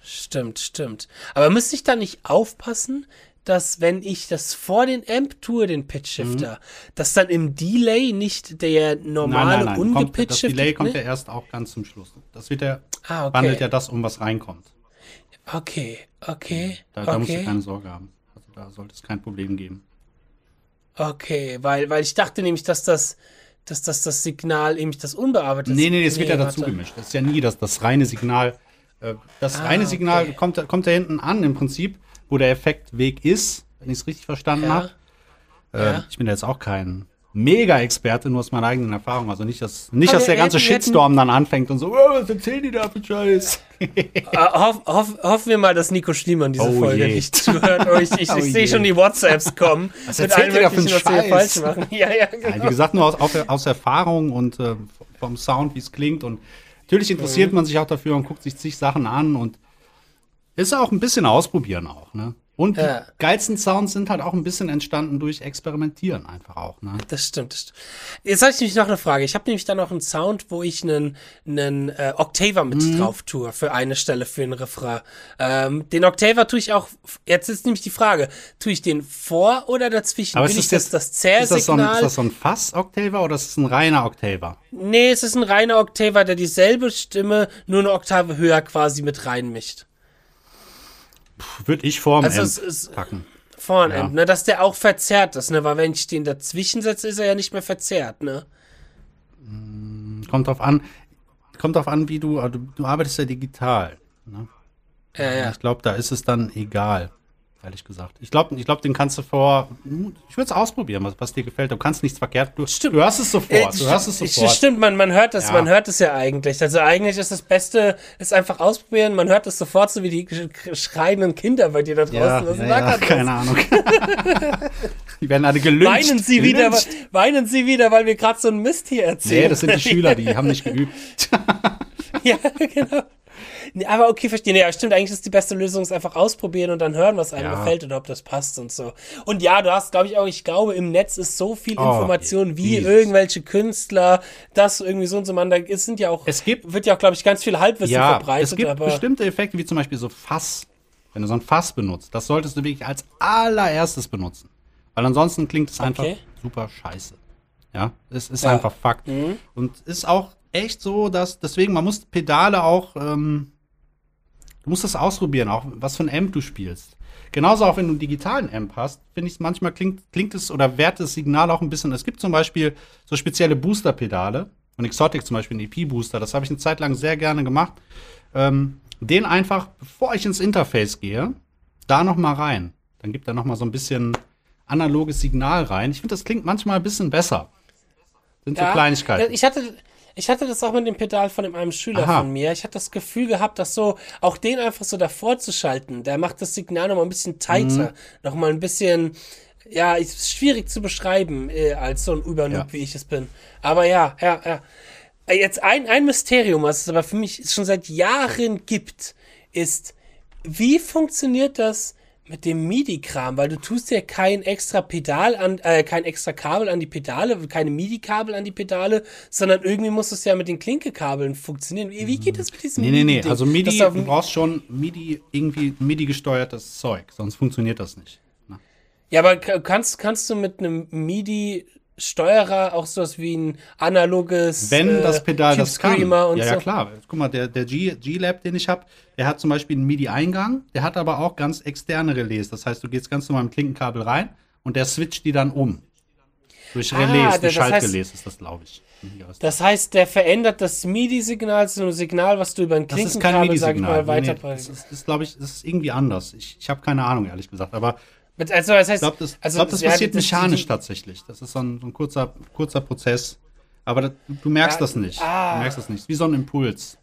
Ne? Stimmt, stimmt. Aber müsste ich da nicht aufpassen, dass wenn ich das vor den Amp tue, den Pitch Shifter, dass dann im Delay nicht der normale Kommt, das Delay kommt ja erst auch ganz zum Schluss. Das wird ja, Ah, okay. wandelt ja das um, was reinkommt. Okay, okay, Da, da musst du okay, keine Sorge haben. Also da sollte es kein Problem geben. okay, weil, weil ich dachte nämlich, dass das, dass das, das Signal eben das unbearbeitete Nee, nee, das wird ja dazu gemischt. Das ist ja nie das, das reine Signal. Äh, Das Ah, reine Signal okay. kommt, kommt da hinten an im Prinzip, wo der Effektweg ist, wenn ich es richtig verstanden Ja. habe. Äh, Ja. Ich bin da jetzt auch kein Mega-Experte, nur aus meiner eigenen Erfahrung. Also nicht, dass, nicht, Aber dass der ganze hätten- Shitstorm dann anfängt und so, oh, was erzählen die da für Scheiß? Äh, <laughs> hoff, hoff, hoffen wir mal, dass Nico Schliemann diese Oh Folge je. nicht zuhört. Oh, ich ich, <laughs> Oh ich sehe je. schon die WhatsApps kommen. <laughs> Was erzählt ihr da für einen Scheiß? falsch machen. Ja, ja, Ja, genau. wie gesagt, nur aus, aus, aus Erfahrung und äh, vom Sound, wie es klingt. Und natürlich interessiert Mhm. man sich auch dafür und guckt sich zig Sachen an und ist auch ein bisschen ausprobieren auch, ne? Und Ja. die geilsten Sounds sind halt auch ein bisschen entstanden durch Experimentieren einfach auch, ne? Das stimmt, das stimmt. Jetzt habe ich nämlich noch eine Frage. Ich habe nämlich da noch einen Sound, wo ich einen, einen äh, Octaver mit Mhm. drauf tue für eine Stelle für einen Refrain. Ähm, den Octaver tue ich auch. Jetzt ist nämlich die Frage: Tue ich den vor oder dazwischen? Aber Will ist ich das jetzt, das ist das so ein, ist Zährsignal? das so ein Fass-Octaver oder ist es ein reiner Octaver? nee, es ist ein reiner Octaver, der dieselbe Stimme nur eine Oktave höher quasi mit reinmischt. Würde ich vorm Also es ist packen. vorne, Ja. ne, dass der auch verzerrt ist, ne, weil wenn ich den dazwischen setze, ist er ja nicht mehr verzerrt, ne? Kommt drauf an, kommt drauf an, wie du, also du, du arbeitest ja digital, ne? Ja, ja. Ich glaube, da ist es dann egal, ehrlich gesagt. Ich glaube, ich glaub, den kannst du vor. Ich würde es ausprobieren, was, was dir gefällt. Du kannst nichts verkehrt. Du, Stimmt. du hörst es sofort. Äh, du hörst es sofort. Stimmt, man, man hört das, Ja. man hört es ja eigentlich. Also eigentlich ist das Beste, es einfach ausprobieren. Man hört es sofort, so wie die sch- schreienden Kinder bei dir da draußen. Ja, Was ja, ja, das? keine Ahnung. <laughs> die werden alle gelünscht. Weinen sie wieder, weinen sie wieder, weil wir gerade so einen Mist hier erzählen. Nee, das sind die <laughs> Schüler, die haben nicht geübt. ja, <laughs> genau. Nee, aber okay, verstehe. Nee, ja, stimmt, eigentlich ist die beste Lösung, es einfach ausprobieren und dann hören, was einem Ja. gefällt oder ob das passt und so. Und ja, du hast, glaube ich, auch, ich glaube, im Netz ist so viel Oh, Information, wie Jesus. irgendwelche Künstler, das irgendwie so und so, man, da ist, sind ja auch, Es gibt- wird ja auch, glaube ich, ganz viel Halbwissen Ja, verbreitet, es gibt aber. bestimmte Effekte, wie zum Beispiel so Fass. Wenn du so ein Fass benutzt, das solltest du wirklich als allererstes benutzen. Weil ansonsten klingt es einfach Okay. super scheiße. Ja, es ist Ja. einfach Fakt. Und ist auch echt so, dass deswegen, man muss Pedale auch, ähm, du musst das ausprobieren, auch was für ein Amp du spielst. Genauso auch wenn du einen digitalen Amp hast, finde ich es manchmal klingt, klingt es oder wertet das Signal auch ein bisschen. Es gibt zum Beispiel so spezielle Booster-Pedale von Exotic zum Beispiel, ein EP-Booster. Das habe ich eine Zeit lang sehr gerne gemacht. Ähm, den einfach, bevor ich ins Interface gehe, da noch mal rein. Dann gibt er noch mal so ein bisschen analoges Signal rein. Ich finde, das klingt manchmal ein bisschen besser. Sind Ja, so Kleinigkeiten. Ich hatte, ich hatte das auch mit dem Pedal von dem einem Schüler Aha. von mir. Ich hatte das Gefühl gehabt, dass so, auch den einfach so davor zu schalten, der macht das Signal noch mal ein bisschen tighter, noch mal ein bisschen, ja, ist schwierig zu beschreiben, äh, als so ein Übernoob, Ja. wie ich es bin. Aber ja, ja, ja. Äh, Jetzt ein, ein Mysterium, was es aber für mich schon seit Jahren gibt, ist, wie funktioniert das mit dem MIDI-Kram? Weil du tust ja kein extra Pedal an, äh, kein extra Kabel an die Pedale, keine MIDI-Kabel an die Pedale, sondern irgendwie muss es ja mit den Klinkekabeln funktionieren. Wie, geht das mit diesem Nee, nee, nee. MIDI-Ding? Also MIDI, du brauchst schon MIDI, irgendwie MIDI-gesteuertes Zeug, sonst funktioniert das nicht. Ne? Ja, aber ka- kannst, kannst du mit einem MIDI-Steuerer auch sowas wie ein analoges Wenn äh, das Pedal Tube das kann. Und ja, so? ja, klar. Guck mal, der, der G- G-Lab, den ich habe, der hat zum Beispiel einen MIDI-Eingang, der hat aber auch ganz externe Relais. Das heißt, du gehst ganz normal mit dem Klinkenkabel rein und der switcht die dann um. Durch Ah, Relais, das durch heißt- Schaltrelais ist das, glaube ich. Das heißt, der verändert das MIDI-Signal zu einem Signal, was du über ein Das ist kein Klinkenkabel, sag ich MIDI-Signal. mal, Nee, nee, das ist, ist glaube ich, das ist irgendwie anders. Ich, ich habe keine Ahnung, ehrlich gesagt. Aber Also, das heißt, ich glaube, das, also, glaub, das ja, passiert das- mechanisch die- tatsächlich. Das ist so ein, so ein kurzer, kurzer Prozess. Aber das, du merkst Ja, das nicht. ah. Du merkst das nicht. Wie so ein Impuls.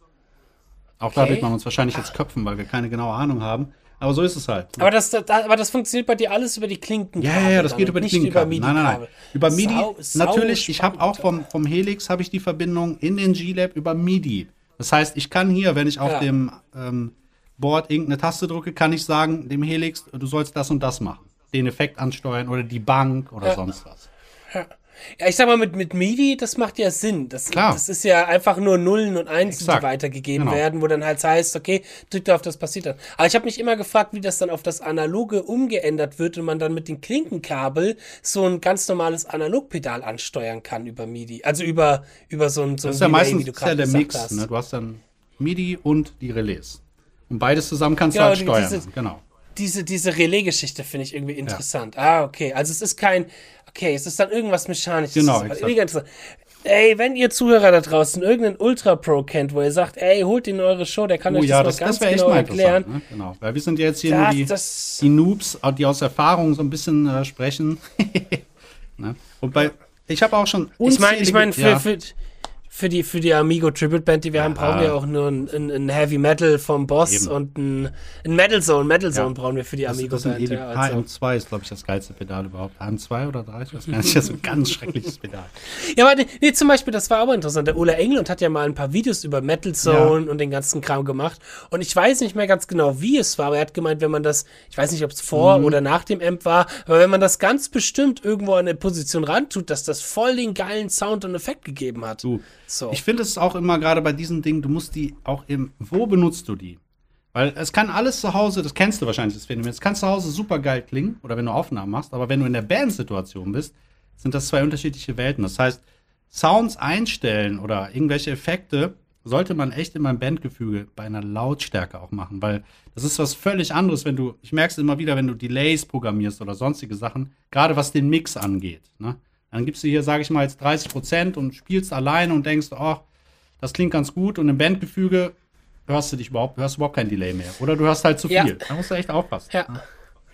Auch da Okay. wird man uns wahrscheinlich jetzt köpfen, weil wir keine genaue Ahnung haben. Aber so ist es halt. Aber das, das, aber das funktioniert bei dir alles über die Klinkenkabel. Ja, ja, ja, das geht über die Klinkenkabel. Über Nein, nein, nein. Über MIDI, Sau- sau natürlich, ich habe auch spannend. vom, vom Helix habe ich die Verbindung in den G-Lab über MIDI. Das heißt, ich kann hier, wenn ich auf Ja. dem ähm, Board irgendeine Taste drücke, kann ich sagen, dem Helix, du sollst das und das machen. Den Effekt ansteuern oder die Bank oder Ja. sonst was. Ja, ich sag mal, mit, mit MIDI, das macht ja Sinn. Das, Klar. das ist ja einfach nur Nullen und Einsen, die weitergegeben Genau. werden, wo dann halt heißt, okay, drück da auf das passiert dann. Aber ich habe mich immer gefragt, wie das dann auf das Analoge umgeändert wird und man dann mit dem Klinkenkabel so ein ganz normales Analogpedal ansteuern kann über MIDI. Also über, über so ein, so Das ist ja meistens wie du das ist ja der Mix. Ne? Du hast dann MIDI und die Relais. Und beides zusammen kannst Genau, du halt steuern. dieses- genau. diese, diese Relais-Geschichte finde ich irgendwie interessant. Ah, okay. Also es ist kein, okay, es ist dann irgendwas Mechanisches. Genau, interessant. Ey, wenn ihr Zuhörer da draußen irgendeinen Ultra Pro kennt, wo ihr sagt, ey, holt ihn in eure Show, der kann Oh euch ja, das das, ganz das genau erklären. Ne? Genau. Weil wir sind ja jetzt hier Das, nur die, die Noobs, die aus Erfahrung so ein bisschen äh, sprechen. <laughs> ne? Und bei, ich habe auch schon ich meine, ich meine, für, ja, für, für die, für die Amigo Tribute Band, die wir haben, brauchen wir auch nur ein, ein, ein Heavy Metal vom Boss Eben. und ein, ein Metal Zone. Metal Zone Ja. brauchen wir für die Amigo Band. die Ja, also. HM2 ist, glaube ich, das geilste Pedal überhaupt. HM2 oder 3? Ich weiß gar nicht. Das ist ein ganz schreckliches Pedal. Ja, aber nee, zum Beispiel, das war aber interessant. Der Ola Englund hat ja mal ein paar Videos über Metal Zone und den ganzen Kram gemacht. Und ich weiß nicht mehr ganz genau, wie es war, aber er hat gemeint, wenn man das, ich weiß nicht, ob es vor Mhm. oder nach dem Amp war, aber wenn man das ganz bestimmt irgendwo an eine Position rantut, dass das voll den geilen Sound und Effekt gegeben hat. Du, So. Ich finde es auch immer gerade bei diesen Dingen, du musst die auch im, wo benutzt du die? Weil es kann alles zu Hause, das kennst du wahrscheinlich, das Phänomen, es kann zu Hause super geil klingen oder wenn du Aufnahmen machst, aber wenn du in der Bandsituation bist, sind das zwei unterschiedliche Welten. Das heißt, Sounds einstellen oder irgendwelche Effekte sollte man echt in meinem Bandgefüge bei einer Lautstärke auch machen, weil das ist was völlig anderes, wenn du, ich merke es immer wieder, wenn du Delays programmierst oder sonstige Sachen, gerade was den Mix angeht. Ne? Dann gibst du hier, sage ich mal, jetzt 30 Prozent und spielst alleine und denkst, oh, das klingt ganz gut und im Bandgefüge hörst du dich überhaupt, hörst überhaupt kein Delay mehr. Oder du hörst halt zu Ja. viel. Da musst du echt aufpassen. Ja.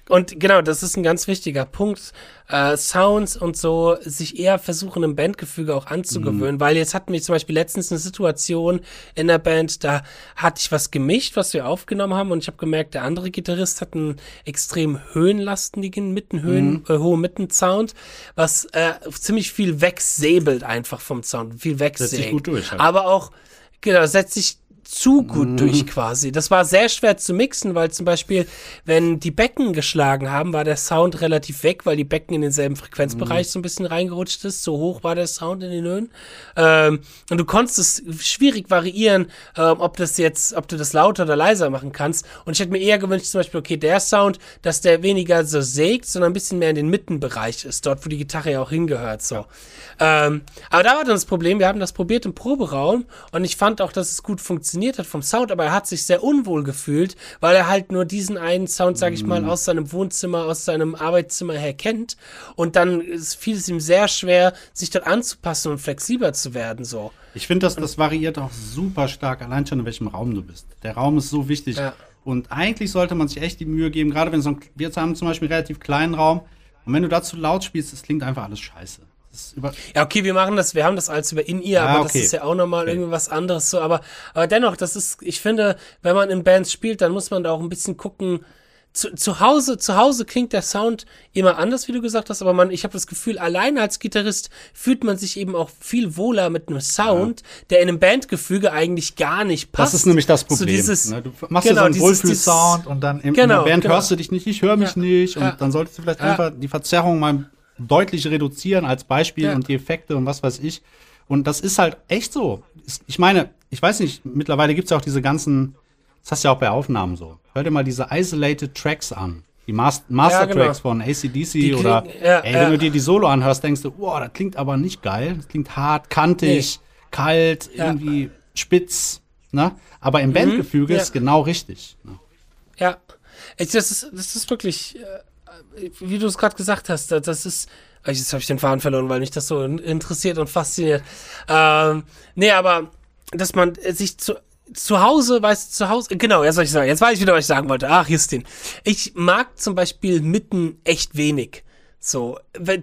Und genau, das ist ein ganz wichtiger Punkt. Äh, Sounds und so, sich eher versuchen, im Bandgefüge auch anzugewöhnen, weil jetzt hatten wir zum Beispiel letztens eine Situation in der Band, da hatte ich was gemischt, was wir aufgenommen haben und ich habe gemerkt, der andere Gitarrist hat einen extrem höhenlastigen, Mittenhöhen, äh, hohen Mittensound, was äh, ziemlich viel wegsäbelt einfach vom Sound, viel wegsägt. sich gut durch halt. Aber auch, genau, setzt sich zu gut mhm. durch quasi. Das war sehr schwer zu mixen, weil zum Beispiel, wenn die Becken geschlagen haben, war der Sound relativ weg, weil die Becken in denselben Frequenzbereich mhm. so ein bisschen reingerutscht ist. So hoch war der Sound in den Höhen. Ähm, und du konntest es schwierig variieren, ähm, ob das jetzt, ob du das lauter oder leiser machen kannst. Und ich hätte mir eher gewünscht, zum Beispiel, okay, der Sound, dass der weniger so sägt, sondern ein bisschen mehr in den Mittenbereich ist, dort, wo die Gitarre ja auch hingehört. So. Ja. Ähm, aber da war dann das Problem, wir haben das probiert im Proberaum und ich fand auch, dass es gut funktioniert hat vom Sound, aber er hat sich sehr unwohl gefühlt, weil er halt nur diesen einen Sound, sag ich mal, mhm. aus seinem Wohnzimmer, aus seinem Arbeitszimmer her kennt. Und dann fiel es ihm sehr schwer, sich dort anzupassen und flexibler zu werden. So. Ich finde, dass das variiert auch super stark, allein schon in welchem Raum du bist. Der Raum ist so wichtig. Ja. Und eigentlich sollte man sich echt die Mühe geben, gerade wenn so ein, wir haben zum Beispiel einen relativ kleinen Raum. Und wenn du dazu laut spielst, das klingt einfach alles scheiße ja, okay, wir machen das, wir haben das alles über In-Ear, ah, aber okay. das ist ja auch nochmal okay. irgendwie was anderes so. Aber, aber dennoch, das ist, ich finde, wenn man in Bands spielt, dann muss man da auch ein bisschen gucken. Zu, zu Hause, zu Hause klingt der Sound immer anders, wie du gesagt hast, aber man, ich habe das Gefühl, allein als Gitarrist fühlt man sich eben auch viel wohler mit einem Sound, ja. der in einem Bandgefüge eigentlich gar nicht passt. Das ist nämlich das Problem. So dieses, ne? Du machst genau, ja so einen Wohlfühl-Sound und dann in, genau, in der Band genau. hörst du dich nicht, ich höre mich ja. nicht und ja. dann solltest du vielleicht einfach die Verzerrung mal deutlich reduzieren als Beispiel ja. und die Effekte und was weiß ich. Und das ist halt echt so. Ich meine, ich weiß nicht, mittlerweile gibt es ja auch diese ganzen, das hast du ja auch bei Aufnahmen so. Hör dir mal diese Isolated Tracks an. Die Mas Master Tracks ja, genau. von ACDC die oder ja, ey, wenn du dir die Solo anhörst, denkst du, wow, das klingt aber nicht geil. Das klingt hart, kantig, nee. kalt, irgendwie spitz. Ne? Aber im mhm, Bandgefüge ist genau richtig. Ne? Ja. Das ist, das ist wirklich. Äh wie du es gerade gesagt hast, das ist. Jetzt habe ich den Faden verloren, weil mich das so interessiert und fasziniert. Ähm, nee, aber dass man sich zu, zu Hause, weißt du, zu Hause, genau, jetzt soll ich sagen, jetzt weiß ich wieder, was ich sagen wollte. Ach, Justin. Ich mag zum Beispiel Mitten echt wenig. So,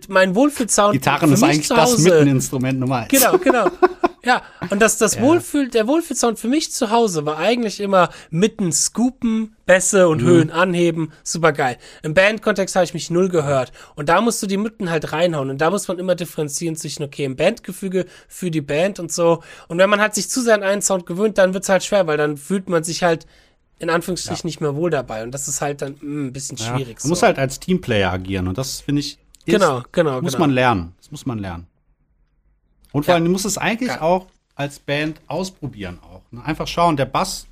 mein Wohlfühlsound. Gitarren ist eigentlich das Mitteninstrument Nummer eins. Genau, genau. <laughs> Ja, und das, das ja. Wohlfühl, der Wohlfühlsound für mich zu Hause war eigentlich immer mitten scoopen, Bässe und mhm. Höhen anheben, super geil. Im Bandkontext habe ich mich null gehört. Und da musst du die Mitten halt reinhauen. Und da muss man immer differenzieren zwischen, okay, im Bandgefüge für die Band und so. Und wenn man halt sich zu sehr an einen Sound gewöhnt, dann wird's halt schwer, weil dann fühlt man sich halt in Anführungsstrichen ja. nicht mehr wohl dabei. Und das ist halt dann mh, hm, ein bisschen schwierig. Ja, man so. muss halt als Teamplayer agieren. Und das finde ich, ist, genau, genau, muss genau. man lernen. Das muss man lernen. Und vor allem, du musst es eigentlich auch als Band ausprobieren auch. Ne? Einfach schauen, der Bass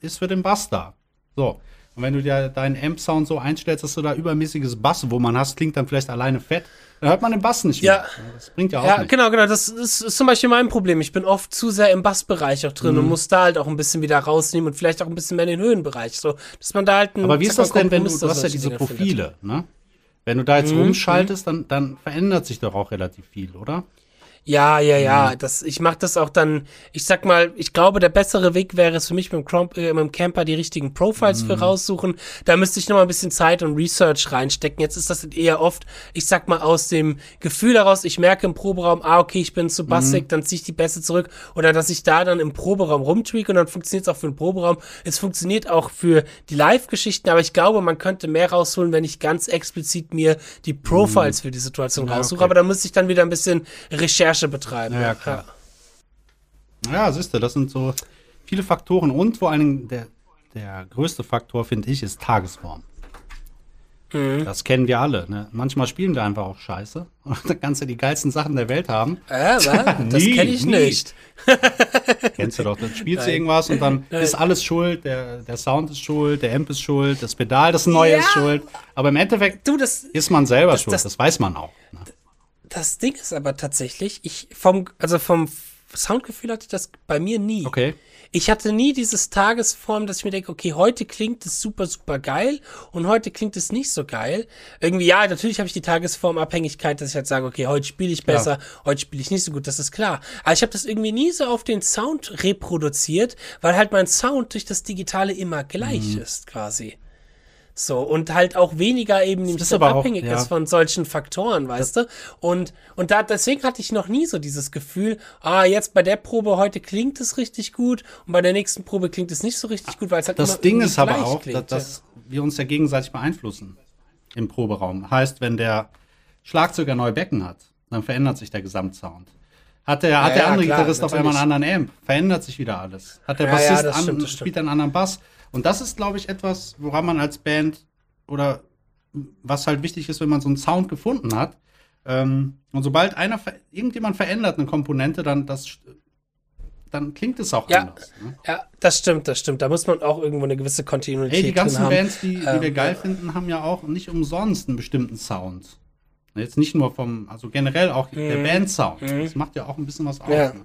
ist für den Bass da. So. Und wenn du dir deinen Amp-Sound so einstellst, dass du da übermäßiges Bass, wo man hast, klingt dann vielleicht alleine fett, dann hört man den Bass nicht mehr. Ja. Das bringt ja auch ja, nicht. genau, genau. Das ist, ist, zum Beispiel mein Problem. Ich bin oft zu sehr im Bassbereich auch drin mhm. und muss da halt auch ein bisschen wieder rausnehmen und vielleicht auch ein bisschen mehr in den Höhenbereich. So, dass man da halt ein, Aber wie ist das denn, wenn du, du hast ja diese Profile, ne? Wenn du da jetzt mhm. rumschaltest, dann, dann verändert sich doch auch relativ viel, oder? Ja, ja, ja. Mhm. Das, ich mache das auch dann, ich sag mal, ich glaube, der bessere Weg wäre es für mich mit dem, Crom äh, mit dem Camper die richtigen Profiles mhm. für raussuchen. Da müsste ich noch mal ein bisschen Zeit und Research reinstecken. Jetzt ist das eher oft, ich sag mal, aus dem Gefühl heraus, ich merke im Proberaum, ah, okay, ich bin zu bassig, mhm. dann ziehe ich die Bässe zurück. Oder dass ich da dann im Proberaum rumtweak und dann funktioniert es auch für den Proberaum. Es funktioniert auch für die Live-Geschichten, aber ich glaube, man könnte mehr rausholen, wenn ich ganz explizit mir die Profiles mhm. für die Situation ja, raussuche. Okay. Aber da müsste ich dann wieder ein bisschen Recherche Recherche betreiben. Ja, klar. Ja, ja siehst du, das sind so viele Faktoren und vor allen Dingen der, der größte Faktor, finde ich, ist Tagesform. Mhm. Das kennen wir alle. Ne? Manchmal spielen wir einfach auch scheiße. Und dann kannst du die geilsten Sachen der Welt haben. Äh, was? das <laughs> kenne ich nie. nicht. <laughs> Kennst du doch. Dann spielst du irgendwas und dann Nein. ist alles schuld. Der, der Sound ist schuld, der Amp ist schuld, das Pedal, das neue ja. ist schuld. Aber im Endeffekt du, das, ist man selber das, schuld. Das, das, weiß man auch. Ne? Das Ding ist aber tatsächlich, ich vom, also vom Soundgefühl hatte ich das bei mir nie. Okay. Ich hatte nie dieses Tagesform, dass ich mir denke, okay, heute klingt es super, super geil und heute klingt es nicht so geil. Irgendwie, ja, natürlich habe ich die Tagesformabhängigkeit, dass ich halt sage, okay, heute spiele ich besser, ja. heute spiele ich nicht so gut, das ist klar. Aber ich habe das irgendwie nie so auf den Sound reproduziert, weil halt mein Sound durch das Digitale immer gleich mhm. ist, quasi. So, und halt auch weniger eben nämlich so abhängig auch, ja. ist von solchen Faktoren, weißt du? Und, und da, deswegen hatte ich noch nie so dieses Gefühl, ah, jetzt bei der Probe heute klingt es richtig gut und bei der nächsten Probe klingt es nicht so richtig gut, weil es halt Das Ding ist aber auch, klingt, dass, dass wir uns ja gegenseitig beeinflussen im Proberaum. Heißt, wenn der Schlagzeuger neue Becken hat, dann verändert sich der Gesamtsound. Hat der, hat Ja, der ja, andere klar, Gitarrist auf einmal einen natürlich. anderen Amp? Verändert sich wieder alles. Hat der Ja, ja, Bassist das an, stimmt, das stimmt. spielt einen anderen Bass. Und das ist, glaube ich, etwas, woran man als Band oder was halt wichtig ist, wenn man so einen Sound gefunden hat. Ähm, und sobald einer, ver- irgendjemand verändert eine Komponente, dann das, dann klingt es auch Ja. anders. Ne? Ja, das stimmt, das stimmt. Da muss man auch irgendwo eine gewisse Kontinuität Ey, die ganzen haben. Bands, die, die wir Ähm, geil finden, haben ja auch nicht umsonst einen bestimmten Sound. Jetzt nicht nur vom, also generell auch der Bandsound. Das macht ja auch ein bisschen was aus. Mhm. Ja. Ne?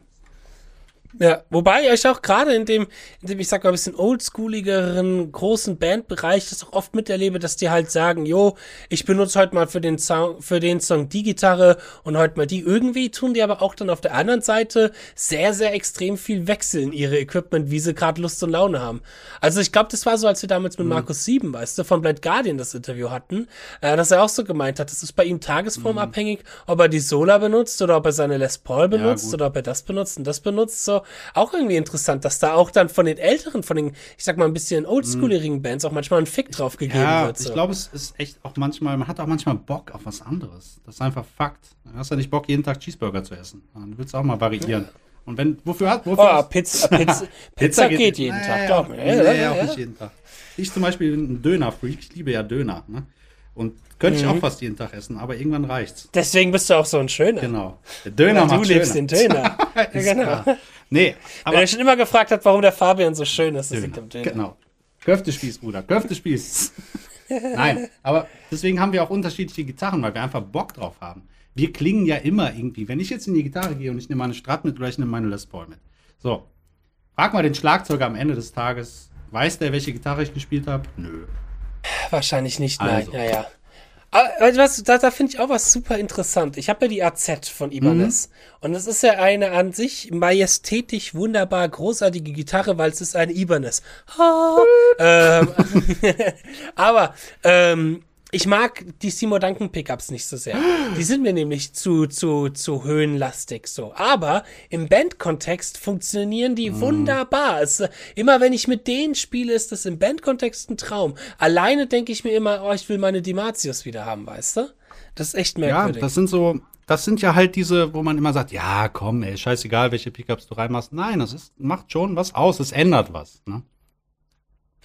Ja, wobei ich auch gerade in dem, in dem, ich sag mal, ein bisschen oldschooligeren, großen Bandbereich das auch oft miterlebe, dass die halt sagen, jo, ich benutze heute mal für den Song, für den Song die Gitarre und heute mal die. Irgendwie tun die aber auch dann auf der anderen Seite sehr, sehr extrem viel wechseln ihre Equipment, wie sie gerade Lust und Laune haben. Also ich glaube, das war so, als wir damals mit Markus Sieben, weißt du, von Blind Guardian das Interview hatten, äh, dass er auch so gemeint hat, das ist bei ihm tagesformabhängig, ob er die Sola benutzt oder ob er seine Les Paul benutzt gut. oder ob er das benutzt und das benutzt. So, auch irgendwie interessant, dass da auch dann von den älteren, von den, ich sag mal, ein bisschen oldschooligen Bands auch manchmal ein Fick drauf gegeben Ja, wird. So. ich glaube, es ist echt auch manchmal, man hat auch manchmal Bock auf was anderes. Das ist einfach Fakt. Du hast ja nicht Bock, jeden Tag Cheeseburger zu essen. Du willst auch mal variieren. Und wenn, wofür hat, wofür Oh, Pizza, <laughs> Pizza, Pizza geht, jeden Tag, glaub mir. Ja, ja, auch nicht jeden Tag. Ich zum Beispiel bin ein Döner-Freak. Ich liebe ja Döner. Ne? Und könnte Mhm. ich auch fast jeden Tag essen, aber irgendwann reicht's. Deswegen bist du auch so ein Schöner. Genau. Der Döner du macht liebst schöner. den Döner. <laughs> ja, genau. klar. Nee, Wenn aber er schon immer gefragt hat, warum der Fabian so schön ist, das liegt am Döner. Döner. Genau. Köftespieß, Bruder. Köftespieß. <laughs> Nein, aber deswegen haben wir auch unterschiedliche Gitarren, weil wir einfach Bock drauf haben. Wir klingen ja immer irgendwie. Wenn ich jetzt in die Gitarre gehe und ich nehme meine Strat mit oder ich nehme meine Les Paul mit. So. Frag mal den Schlagzeuger am Ende des Tages. Weiß der, welche Gitarre ich gespielt habe? Nö. Wahrscheinlich nicht, nein. Also. Ja, ja. Du was, da, da finde ich auch was super interessant. Ich habe ja die AZ von Ibanez. Und das ist ja eine an sich majestätisch, wunderbar, großartige Gitarre, weil es ist eine Ibanez. Ah, ähm, <laughs> aber ähm, ich mag die Seymour Duncan Pickups nicht so sehr. Die sind mir nämlich zu, zu, zu höhenlastig so. Aber im Bandkontext funktionieren die wunderbar. Es, immer wenn ich mit denen spiele, ist das im Bandkontext ein Traum. Alleine denke ich mir immer, oh, ich will meine Dimatius wieder haben, weißt du? Das ist echt Ja, merkwürdig. das sind so, das sind ja halt diese, wo man immer sagt, ja, komm, ey, scheißegal, welche Pickups du reinmachst. Nein, das ist, macht schon was aus, es ändert was. Ne?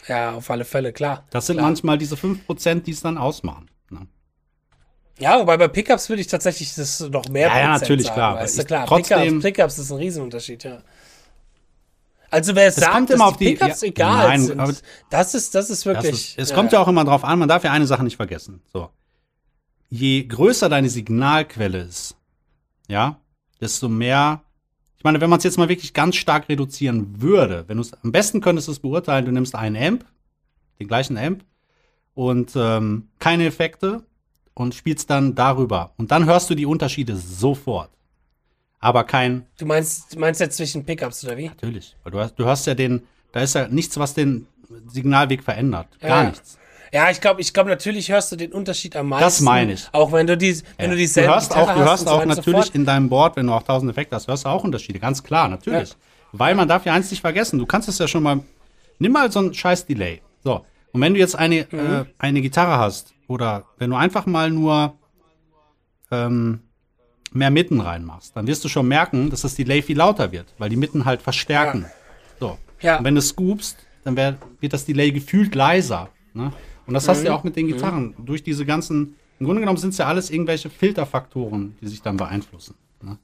Ja, auf alle Fälle, klar. Das sind klar. manchmal diese 5%, die es dann ausmachen. Ne? Ja, wobei bei Pickups würde ich tatsächlich das noch mehr Ja, ja, natürlich, sagen, klar, Weißt du, klar. trotzdem- Pickups, Pickups ist ein Riesenunterschied, ja. Also wer sagt, kommt dass immer die auf die- Pickups ja, egal nein, sind, aber- das ist, das ist Das wirklich. ist, es kommt ja auch immer drauf an, man darf ja eine Sache nicht vergessen. So. Je größer deine Signalquelle ist, ja, desto mehr. Ich meine, wenn man es jetzt mal wirklich ganz stark reduzieren würde, wenn du es am besten könntest du es beurteilen, du nimmst einen Amp, den gleichen Amp und ähm, keine Effekte und spielst dann darüber. Und dann hörst du die Unterschiede sofort. Aber kein, Du meinst, du meinst jetzt zwischen Pickups oder wie? natürlich, weil du hast, du hast ja den, da ist ja nichts, was den Signalweg verändert. Gar Ja. nichts. Ja, ich glaube, ich glaube, natürlich hörst du den Unterschied am meisten. Das meine ich. Auch wenn du die, wenn du Du dieselbe hörst Gitarre auch, du hast hörst auch so natürlich fort. in deinem Board, wenn du auch tausend Effekte hast, hörst du auch Unterschiede, ganz klar, natürlich. Ja. Weil man darf ja eins nicht vergessen, du kannst es ja schon mal, nimm mal so ein scheiß Delay. So, und wenn du jetzt eine, Mhm. äh, eine Gitarre hast oder wenn du einfach mal nur ähm, mehr Mitten reinmachst, dann wirst du schon merken, dass das Delay viel lauter wird, weil die Mitten halt verstärken. So. Ja. Und wenn du scoopst, dann wär, wird das Delay gefühlt leiser. Ne? Und das Mhm. hast du ja auch mit den Gitarren. Durch diese ganzen, im Grunde genommen sind es ja alles irgendwelche Filterfaktoren, die sich dann beeinflussen. Ne?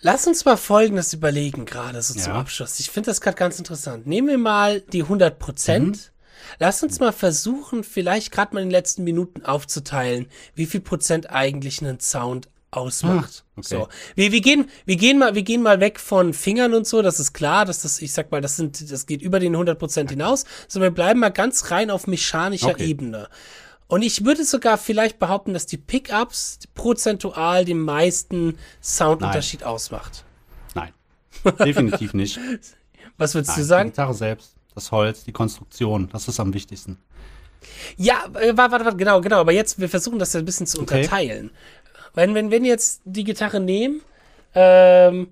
Lass uns mal Folgendes überlegen, gerade so zum Ja. Abschluss. Ich finde das gerade ganz interessant. Nehmen wir mal die 100 Prozent. Mhm. Lass uns mal versuchen, vielleicht gerade mal in den letzten Minuten aufzuteilen, wie viel Prozent eigentlich einen Sound ausmacht. Ah, okay. So, wir, wir gehen, wir gehen mal, wir gehen mal weg von Fingern und so. Das ist klar, dass das, ich sag mal, das sind, das geht über den 100 Prozent hinaus. Sondern wir bleiben mal ganz rein auf mechanischer Okay. Ebene. Und ich würde sogar vielleicht behaupten, dass die Pickups prozentual den meisten Soundunterschied ausmacht. Nein. Definitiv nicht. <laughs> Was würdest Nein. du Die sagen? Gitarre selbst, das Holz, die Konstruktion, das ist am wichtigsten. Ja, äh, warte, warte, warte, genau, genau. Aber jetzt, wir versuchen das ja ein bisschen zu Okay. unterteilen. Wenn, wenn, wenn wir jetzt die Gitarre nehmen, ähm,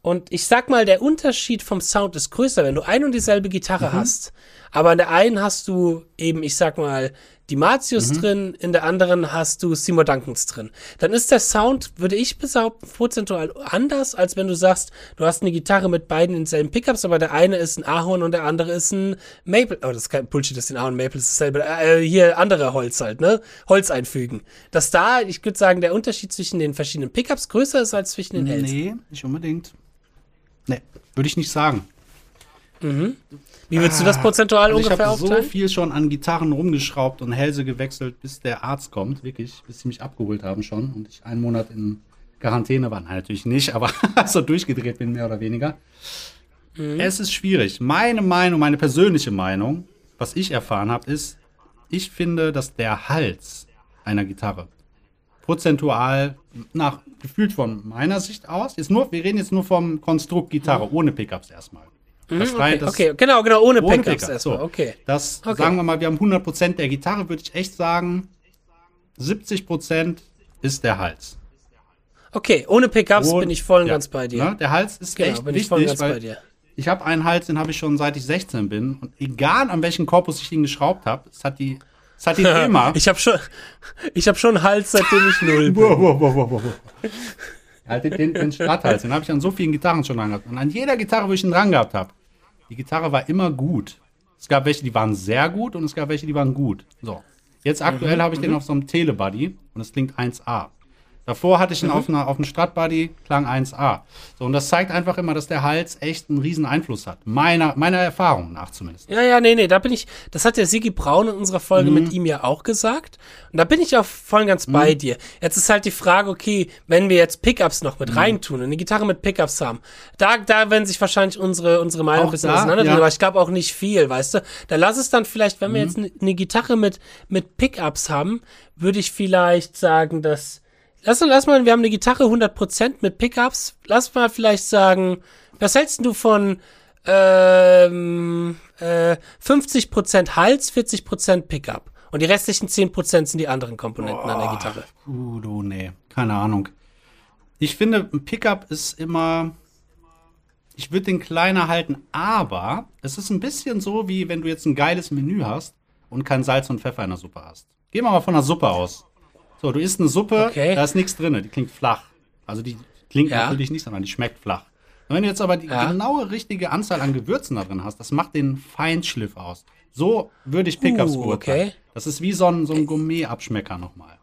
und ich sag mal, der Unterschied vom Sound ist größer, wenn du ein und dieselbe Gitarre Mhm. hast, aber an der einen hast du eben, ich sag mal, die Matius Mhm. drin, in der anderen hast du Seymour Duncans drin. Dann ist der Sound, würde ich behaupten, prozentual anders, als wenn du sagst, du hast eine Gitarre mit beiden in selben Pickups, aber der eine ist ein Ahorn und der andere ist ein Maple. Oh, das ist kein Bullshit, das ist ein Ahorn Maple, ist dasselbe. Äh, hier andere Holz halt, ne? Holz einfügen. Dass da, ich würde sagen, der Unterschied zwischen den verschiedenen Pickups größer ist als zwischen den Hells. Nee, nicht unbedingt. Nee, würde ich nicht sagen. Wie würdest du das prozentual Also ich ungefähr habe so aufteilen? viel schon an Gitarren rumgeschraubt und Hälse gewechselt, bis der Arzt kommt, wirklich, bis sie mich abgeholt haben schon und ich einen Monat in Quarantäne war. Nein, natürlich nicht, aber <laughs> so durchgedreht bin, mehr oder weniger. Mhm. Es ist schwierig. Meine Meinung, meine persönliche Meinung, was ich erfahren habe, ist, ich finde, dass der Hals einer Gitarre prozentual nach gefühlt von meiner Sicht aus, jetzt nur, wir reden jetzt nur vom Konstrukt Gitarre ohne Pickups erstmal. Das Mhm, rein- okay, das- okay, genau, genau, ohne, ohne Pickups Pickup, erstmal. so. Okay. Das Okay. sagen wir mal, wir haben 100% der Gitarre, würde ich echt sagen, 70% ist der Hals. Okay, ohne Pickups Und- bin ich voll und ja, ganz bei dir. Ne? Der Hals ist Genau, echt bin ich voll und wichtig, ganz bei dir. ich habe einen Hals, den habe ich schon seit ich 16 bin und egal an welchen Korpus ich ihn geschraubt habe, es hat die es hat ihn <laughs> immer Ich habe schon, ich habe schon einen Hals, seitdem ich null bin. Wow, wow, wow, wow. Halt den, den, den Stratthals, den habe ich an so vielen Gitarren schon dran gehabt. Und an jeder Gitarre, wo ich ihn dran gehabt habe, die Gitarre war immer gut. Es gab welche, die waren sehr gut und es gab welche, die waren gut. So. Jetzt aktuell habe ich den auf so einem Telebuddy und es klingt 1A. Davor hatte ich ihn auf, einer, auf einem Strat-Buddy, klang 1A. So, und das zeigt einfach immer, dass der Hals echt einen riesen Einfluss hat. Meiner, meiner Erfahrung nach zumindest. Ja, ja, nee, nee, da bin ich, das hat der Sigi Braun in unserer Folge Mhm. mit ihm ja auch gesagt. Und da bin ich auch voll und ganz bei dir. Jetzt ist halt die Frage, okay, wenn wir jetzt Pickups noch Mhm. mit reintun und eine Gitarre mit Pickups haben, da, da werden sich wahrscheinlich unsere, unsere Meinung Auch ein bisschen da, auseinanderdrehen, ja. aber ich glaube auch nicht viel, weißt du. Da lass es dann vielleicht, wenn wir Mhm. jetzt eine eine Gitarre mit, mit Pickups haben, würde ich vielleicht sagen, dass, lass, lass mal, wir haben eine Gitarre 100% mit Pickups, lass mal vielleicht sagen, was hältst du von, ähm, äh, 50% Hals, 40% Pickup. Und die restlichen 10% sind die anderen Komponenten an der Gitarre. Uh, du, nee, keine Ahnung. Ich finde, ein Pickup ist immer. Ich würde den kleiner halten, aber es ist ein bisschen so, wie wenn du jetzt ein geiles Menü hast und kein Salz und Pfeffer in der Suppe hast. Gehen wir mal von der Suppe aus. So, du isst eine Suppe, Okay. da ist nichts drin, die klingt flach. Also die klingt Ja. natürlich nicht, sondern die schmeckt flach. Und wenn du jetzt aber die Ja. genaue richtige Anzahl an Gewürzen da drin hast, das macht den Feinschliff aus. So würde ich Pickups Uh, beurteilen. okay. Das ist wie so ein, so ein Gourmet-Abschmecker nochmal.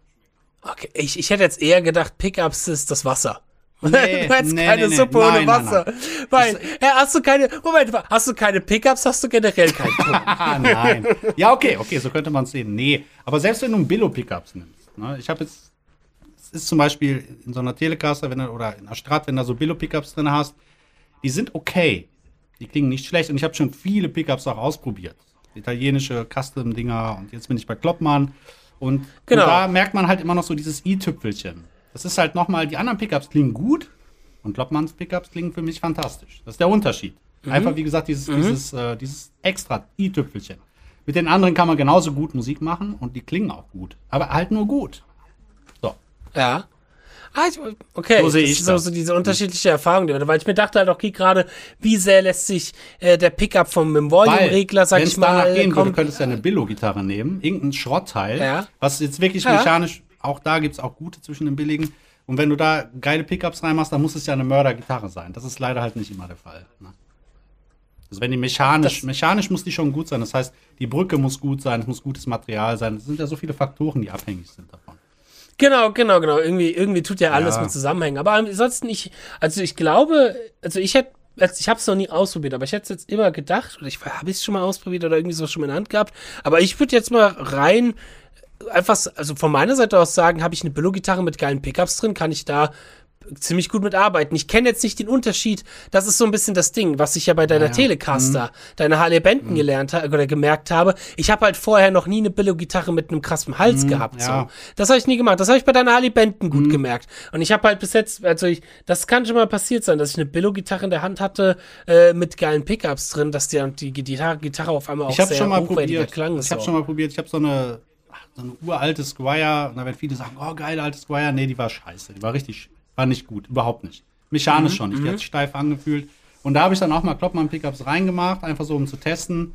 Okay, ich, ich hätte jetzt eher gedacht, Pickups ist das Wasser. <laughs> Nee, du hättest nee, keine nee. Suppe Nein, ohne nein, Wasser. <laughs> Weil, ja, hast du keine, Moment, hast du keine Pickups, hast du generell keinen Ton. Ah, <laughs> nein. Ja, okay, okay, so könnte man es sehen. Nee, aber selbst wenn du ein Billo-Pickups nimmst, ne, ich habe jetzt, es ist zum Beispiel in so einer Telecaster, wenn oder in einer Strat, wenn du so Billo-Pickups drin hast, die sind okay. Die klingen nicht schlecht und ich habe schon viele Pickups auch ausprobiert. Italienische Custom-Dinger und jetzt bin ich bei Kloppmann und, Genau. und da merkt man halt immer noch so dieses i-Tüpfelchen. Das ist halt nochmal, die anderen Pickups klingen gut und Kloppmanns Pickups klingen für mich fantastisch. Das ist der Unterschied. Einfach, wie gesagt, dieses, dieses, äh, dieses extra i-Tüpfelchen. Mit den anderen kann man genauso gut Musik machen und die klingen auch gut. Aber halt nur gut. So. Ja. Ah, ich, okay, So sehe das ich ist so, das. so diese unterschiedliche Erfahrung, die wir- weil ich mir dachte halt, okay, gerade, wie sehr lässt sich äh, der Pickup vom Volume-Regler, sag ich es danach mal, gehen würde, kommt, könntest du ja eine Billo-Gitarre nehmen, irgendein Schrottteil, Ja. was jetzt wirklich Ja. mechanisch, auch da gibt es auch gute zwischen den billigen. Und wenn du da geile Pickups reinmachst, dann muss es ja eine Mörder-Gitarre sein. Das ist leider halt nicht immer der Fall. Ne? Also wenn die mechanisch, Das- mechanisch muss die schon gut sein. Das heißt, die Brücke muss gut sein, es muss gutes Material sein. Es sind ja so viele Faktoren, die abhängig sind davon. Genau, genau, genau. Irgendwie, irgendwie tut ja alles Ja. mit zusammenhängen. Aber ansonsten, ich, also ich glaube, also ich hätte, also ich habe es noch nie ausprobiert, aber ich hätte es jetzt immer gedacht, oder ich habe es schon mal ausprobiert oder irgendwie so schon mal in der Hand gehabt. Aber ich würde jetzt mal rein, einfach, also von meiner Seite aus sagen, habe ich eine Billo-Gitarre mit geilen Pickups drin, kann ich da ziemlich gut mitarbeiten. Ich kenne jetzt nicht den Unterschied. Das ist so ein bisschen das Ding, was ich ja bei deiner Ja. Mhm. Telecaster, deiner Harley Benton gelernt habe oder gemerkt habe. Ich habe halt vorher noch nie eine Billo-Gitarre mit einem krassen Hals gehabt. Mhm, ja. So. Das habe ich nie gemacht. Das habe ich bei deiner Harley Benton Mhm. gut gemerkt. Und ich habe halt bis jetzt, also ich, das kann schon mal passiert sein, dass ich eine Billo-Gitarre in der Hand hatte äh, mit geilen Pickups drin, dass die, die Gitarre, Gitarre auf einmal auch Ich sehr schon mal hochwertiger probiert. klang. Ich habe so. schon mal probiert. Ich habe so eine, so eine uralte Squire. Und da werden viele sagen, oh, geile alte Squire. Nee, die war scheiße. Die war richtig, war nicht gut. Überhaupt nicht. Mechanisch Mhm, schon nicht. Die hat sich steif angefühlt. Und da habe ich dann auch mal Kloppmann-Pickups reingemacht, einfach so um zu testen.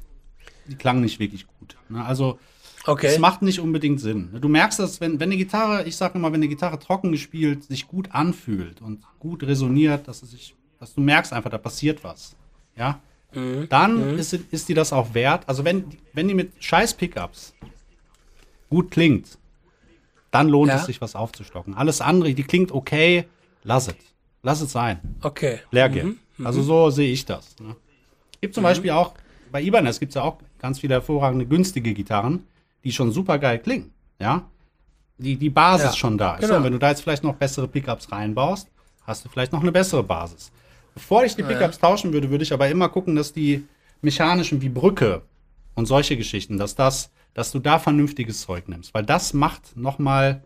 Die klangen nicht wirklich gut. Ne? Also, Okay. Es macht nicht unbedingt Sinn. Du merkst das, wenn, wenn eine Gitarre, ich sage immer, wenn eine Gitarre trocken gespielt sich gut anfühlt und gut resoniert, dass es sich, dass du merkst einfach, da passiert was. Ja. Mhm. Dann Ist, sie- ist die das auch wert. Also wenn, wenn die mit scheiß Pickups gut klingt, dann lohnt Ja. es sich, was aufzustocken. Alles andere, die klingt okay, lass es. Lass es sein. Okay. Leer gehen. Mhm. Also so sehe ich das. Ne? Gibt zum Beispiel auch, bei Ibanez gibt es ja auch ganz viele hervorragende günstige Gitarren, die schon super geil klingen. Ja? Die, die Basis Ja, schon da ist. genau. Und wenn du da jetzt vielleicht noch bessere Pickups reinbaust, hast du vielleicht noch eine bessere Basis. Bevor ich die Pickups tauschen würde, würde ich aber immer gucken, dass die mechanischen wie Brücke und solche Geschichten, dass das, dass du da vernünftiges Zeug nimmst. Weil das macht noch mal,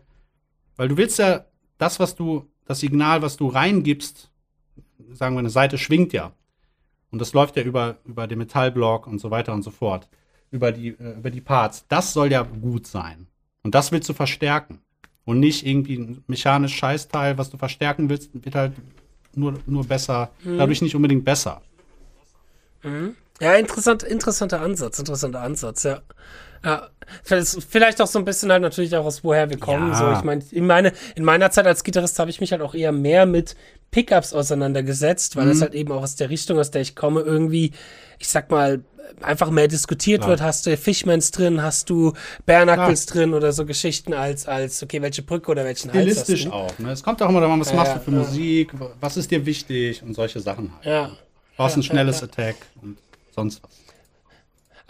weil du willst ja das, was du, das Signal, was du reingibst, sagen wir, eine Seite schwingt ja. Und das läuft ja über, über den Metallblock und so weiter und so fort. Über die, äh, über die Parts. Das soll ja gut sein. Und das willst du verstärken. Und nicht irgendwie ein mechanisch Scheißteil, was du verstärken willst, wird halt nur, nur besser, dadurch nicht unbedingt besser. Ja, interessant, interessanter Ansatz, interessanter Ansatz, ja. Ja, vielleicht- auch so ein bisschen halt natürlich auch aus woher wir kommen. Ja. So, ich meine, in, meine, in meiner Zeit als Gitarrist habe ich mich halt auch eher mehr mit Pickups auseinandergesetzt, weil das halt eben auch aus der Richtung, aus der ich komme, irgendwie, ich sag mal, einfach mehr diskutiert Klar. wird. Hast du Fishmans drin, hast du Bare Knuckles drin oder so Geschichten als, als, okay, welche Brücke oder welchen Hals Stilistisch du? auch. Ne? Es kommt auch immer daran, was Ja, machst du für ja. Musik, was ist dir wichtig und solche Sachen halt. Ja. Brauchst Ja, ein schnelles Attack und sonst was.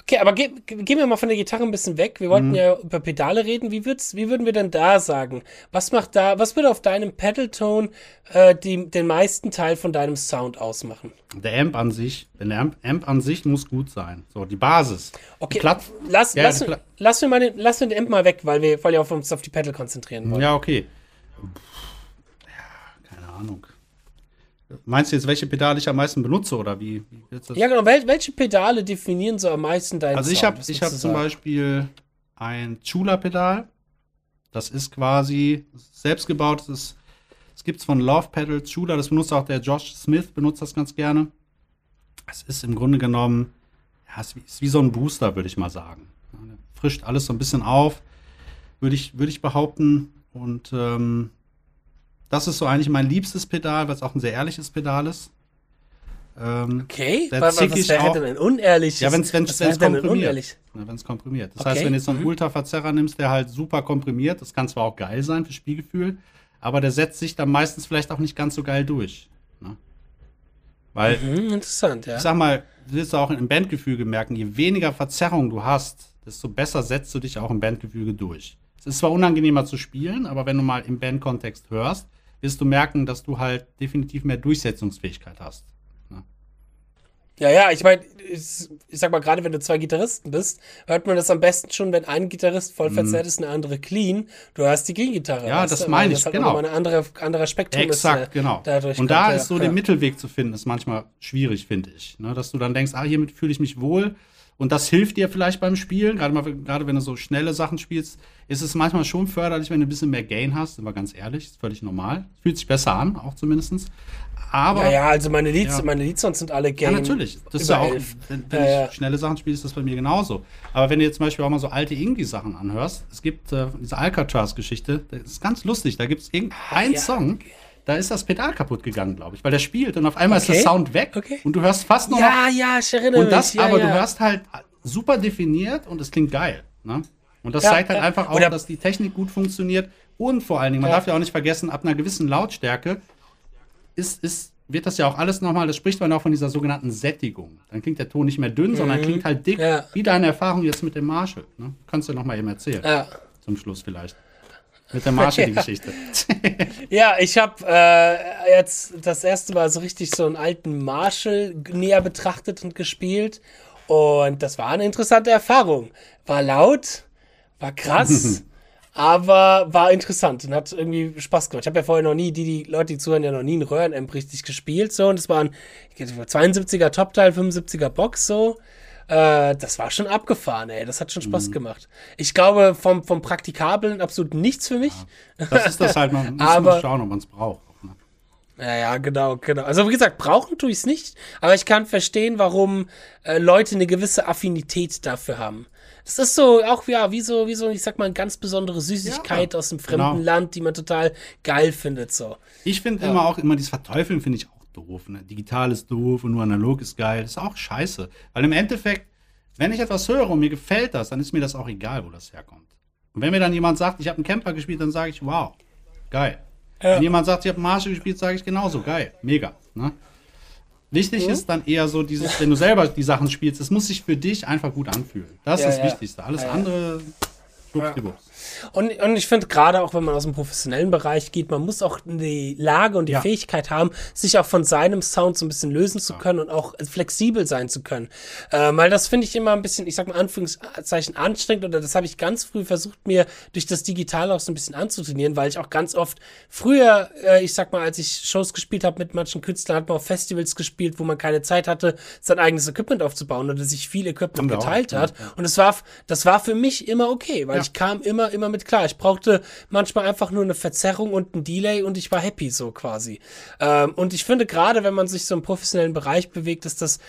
Okay, aber ge ge- gehen wir mal von der Gitarre ein bisschen weg. Wir Mhm. wollten ja über Pedale reden. Wie, würd's, wie würden wir denn da sagen? Was macht da, was würde auf deinem Pedaltone äh, die, den meisten Teil von deinem Sound ausmachen? Der Amp an sich, der Amp, Amp an sich muss gut sein. So, die Basis. Okay, Die lass, Ja, lass, Pla- lass, wir mal den, lass den Amp mal weg, weil wir, weil wir auf uns auf die Pedal konzentrieren wollen. Ja, okay. Ja, keine Ahnung. Meinst du jetzt, welche Pedale ich am meisten benutze oder wie? wie das? Ja, genau. Wel welche Pedale definieren so am meisten deinen also ich habe hab zum? Beispiel ein Chula-Pedal. Das ist quasi selbstgebautes. Es gibt es von Love Pedals Chula, das benutzt auch der Josh Smith, benutzt das ganz gerne. Es ist im Grunde genommen, ja, es ist wie, ist wie so ein Booster, würde ich mal sagen. Frischt alles so ein bisschen auf, würde ich, würde ich behaupten. Und ähm, das ist so eigentlich mein liebstes Pedal, weil es auch ein sehr ehrliches Pedal ist. Ähm, Okay, wa- was zickig wäre auch- denn ein unehrliches? ja, wenn es was komprimiert. unehrlich? Ja, wenn es komprimiert. Das Okay, heißt, wenn du jetzt so einen mhm. Ultraverzerrer nimmst, der halt super komprimiert, das kann zwar auch geil sein für Spielgefühl, aber der setzt sich dann meistens vielleicht auch nicht ganz so geil durch. Ne? Weil, Hm, interessant, ja. ich sag mal, du wirst auch im Bandgefüge merken, je weniger Verzerrung du hast, desto besser setzt du dich auch im Bandgefüge durch. Es ist zwar unangenehmer zu spielen, aber wenn du mal im Bandkontext hörst, wirst du merken, dass du halt definitiv mehr Durchsetzungsfähigkeit hast. Ja, ja, ich meine, ich sag mal, gerade wenn du zwei Gitarristen bist, hört man das am besten schon, wenn ein Gitarrist voll verzerrt ist, eine andere clean. Du hast die Clean-Gitarre. Mhm. Ja, das du? meine Weil ich, das genau. nochmal ein andere, anderer Spektrum Exakt, ist. äh, genau. Und kommt, da ist so ja. den Mittelweg zu finden, ist manchmal schwierig, finde ich. Ne? Dass du dann denkst, ah, hiermit fühle ich mich wohl. Und das hilft dir vielleicht beim Spielen, gerade mal, gerade wenn du so schnelle Sachen spielst, ist es manchmal schon förderlich, wenn du ein bisschen mehr Gain hast, sind wir ganz ehrlich, ist völlig normal. Fühlt sich besser an, auch zumindestens. Aber Ja, ja, also meine Leads, Ja. meine Leads sind alle ja, Game. natürlich. Das ist ja auch, wenn, wenn Ja, ich ja. schnelle Sachen spiele, ist das bei mir genauso. Aber wenn du jetzt zum Beispiel auch mal so alte Indie-Sachen anhörst, es gibt äh, diese Alcatraz-Geschichte, das ist ganz lustig. Da gibt es irgendeinen ja. Song, da ist das Pedal kaputt gegangen, glaube ich, weil der spielt und auf einmal ist Okay. der Sound weg Okay. und du hörst fast nur noch. Ja, ja, ich erinnere Und das, mich. Ja, aber ja. du hörst halt super definiert und es klingt geil. Ne? Und das Ja, zeigt halt einfach auch, Oder- dass die Technik gut funktioniert und vor allen Dingen, man darf ja auch nicht vergessen, ab einer gewissen Lautstärke ist, ist, wird das ja auch alles nochmal, das spricht man auch von dieser sogenannten Sättigung. Dann klingt der Ton nicht mehr dünn, sondern klingt halt dick, Mhm. Wie deine Erfahrung jetzt mit dem Marshall. Ne? Kannst du noch mal eben erzählen, zum Schluss vielleicht. Mit dem Marshall die <laughs> Geschichte. <laughs> Ja, ich habe äh, jetzt das erste Mal so richtig so einen alten Marshall näher betrachtet und gespielt. Und das war eine interessante Erfahrung. War laut, war krass, <laughs> aber war interessant und hat irgendwie Spaß gemacht. Ich habe ja vorher noch nie, die, die Leute, die zuhören, ja noch nie einen Röhrenamp richtig gespielt. So, und es war ein 72er Topteil, 75er Box so. Äh, das war schon abgefahren, ey. Das hat schon Spaß gemacht. Ich glaube, vom, vom Praktikablen absolut nichts für mich. Das ist das halt, man <laughs> muss Aber- mal schauen, ob man es braucht. Ne? Ja, ja, genau, genau. Also wie gesagt, brauchen tue ich es nicht, aber ich kann verstehen, warum äh, Leute eine gewisse Affinität dafür haben. Das ist so, auch ja, wie so, wie so, ich sag mal, eine ganz besondere Süßigkeit Ja, aus einem fremden genau. Land, die man total geil findet. So. Ich finde Ja. immer auch, immer dieses Verteufeln finde ich auch doof. Ne? Digital ist doof und nur analog ist geil. Das ist auch scheiße. Weil im Endeffekt, wenn ich etwas höre und mir gefällt das, dann ist mir das auch egal, wo das herkommt. Und wenn mir dann jemand sagt, ich habe einen Camper gespielt, dann sage ich, wow, geil. Ja. Wenn jemand sagt, ich habe Marshall gespielt, sage ich genauso, geil, mega. Ne? Wichtig Mhm. ist dann eher so dieses, wenn du selber die Sachen spielst, es muss sich für dich einfach gut anfühlen. Das Ja, ist das ja. Wichtigste. Alles Ja, ja. andere, schwuppdiwupps. Und, und ich finde gerade auch, wenn man aus dem professionellen Bereich geht, man muss auch die Lage und die Ja. Fähigkeit haben, sich auch von seinem Sound so ein bisschen lösen zu können und auch flexibel sein zu können. Äh, weil das finde ich immer ein bisschen, ich sag mal Anführungszeichen anstrengend oder das habe ich ganz früh versucht, mir durch das Digital auch so ein bisschen anzutrainieren, weil ich auch ganz oft früher, äh, ich sag mal, als ich Shows gespielt habe mit manchen Künstlern, hat man auf Festivals gespielt, wo man keine Zeit hatte, sein eigenes Equipment aufzubauen oder sich viel Equipment geteilt hat. Und es war, das war für mich immer okay, weil Ja. ich kam immer, immer mit klar. Ich brauchte manchmal einfach nur eine Verzerrung und ein Delay und ich war happy so quasi. Ähm, und ich finde gerade, wenn man sich so im professionellen Bereich bewegt, ist das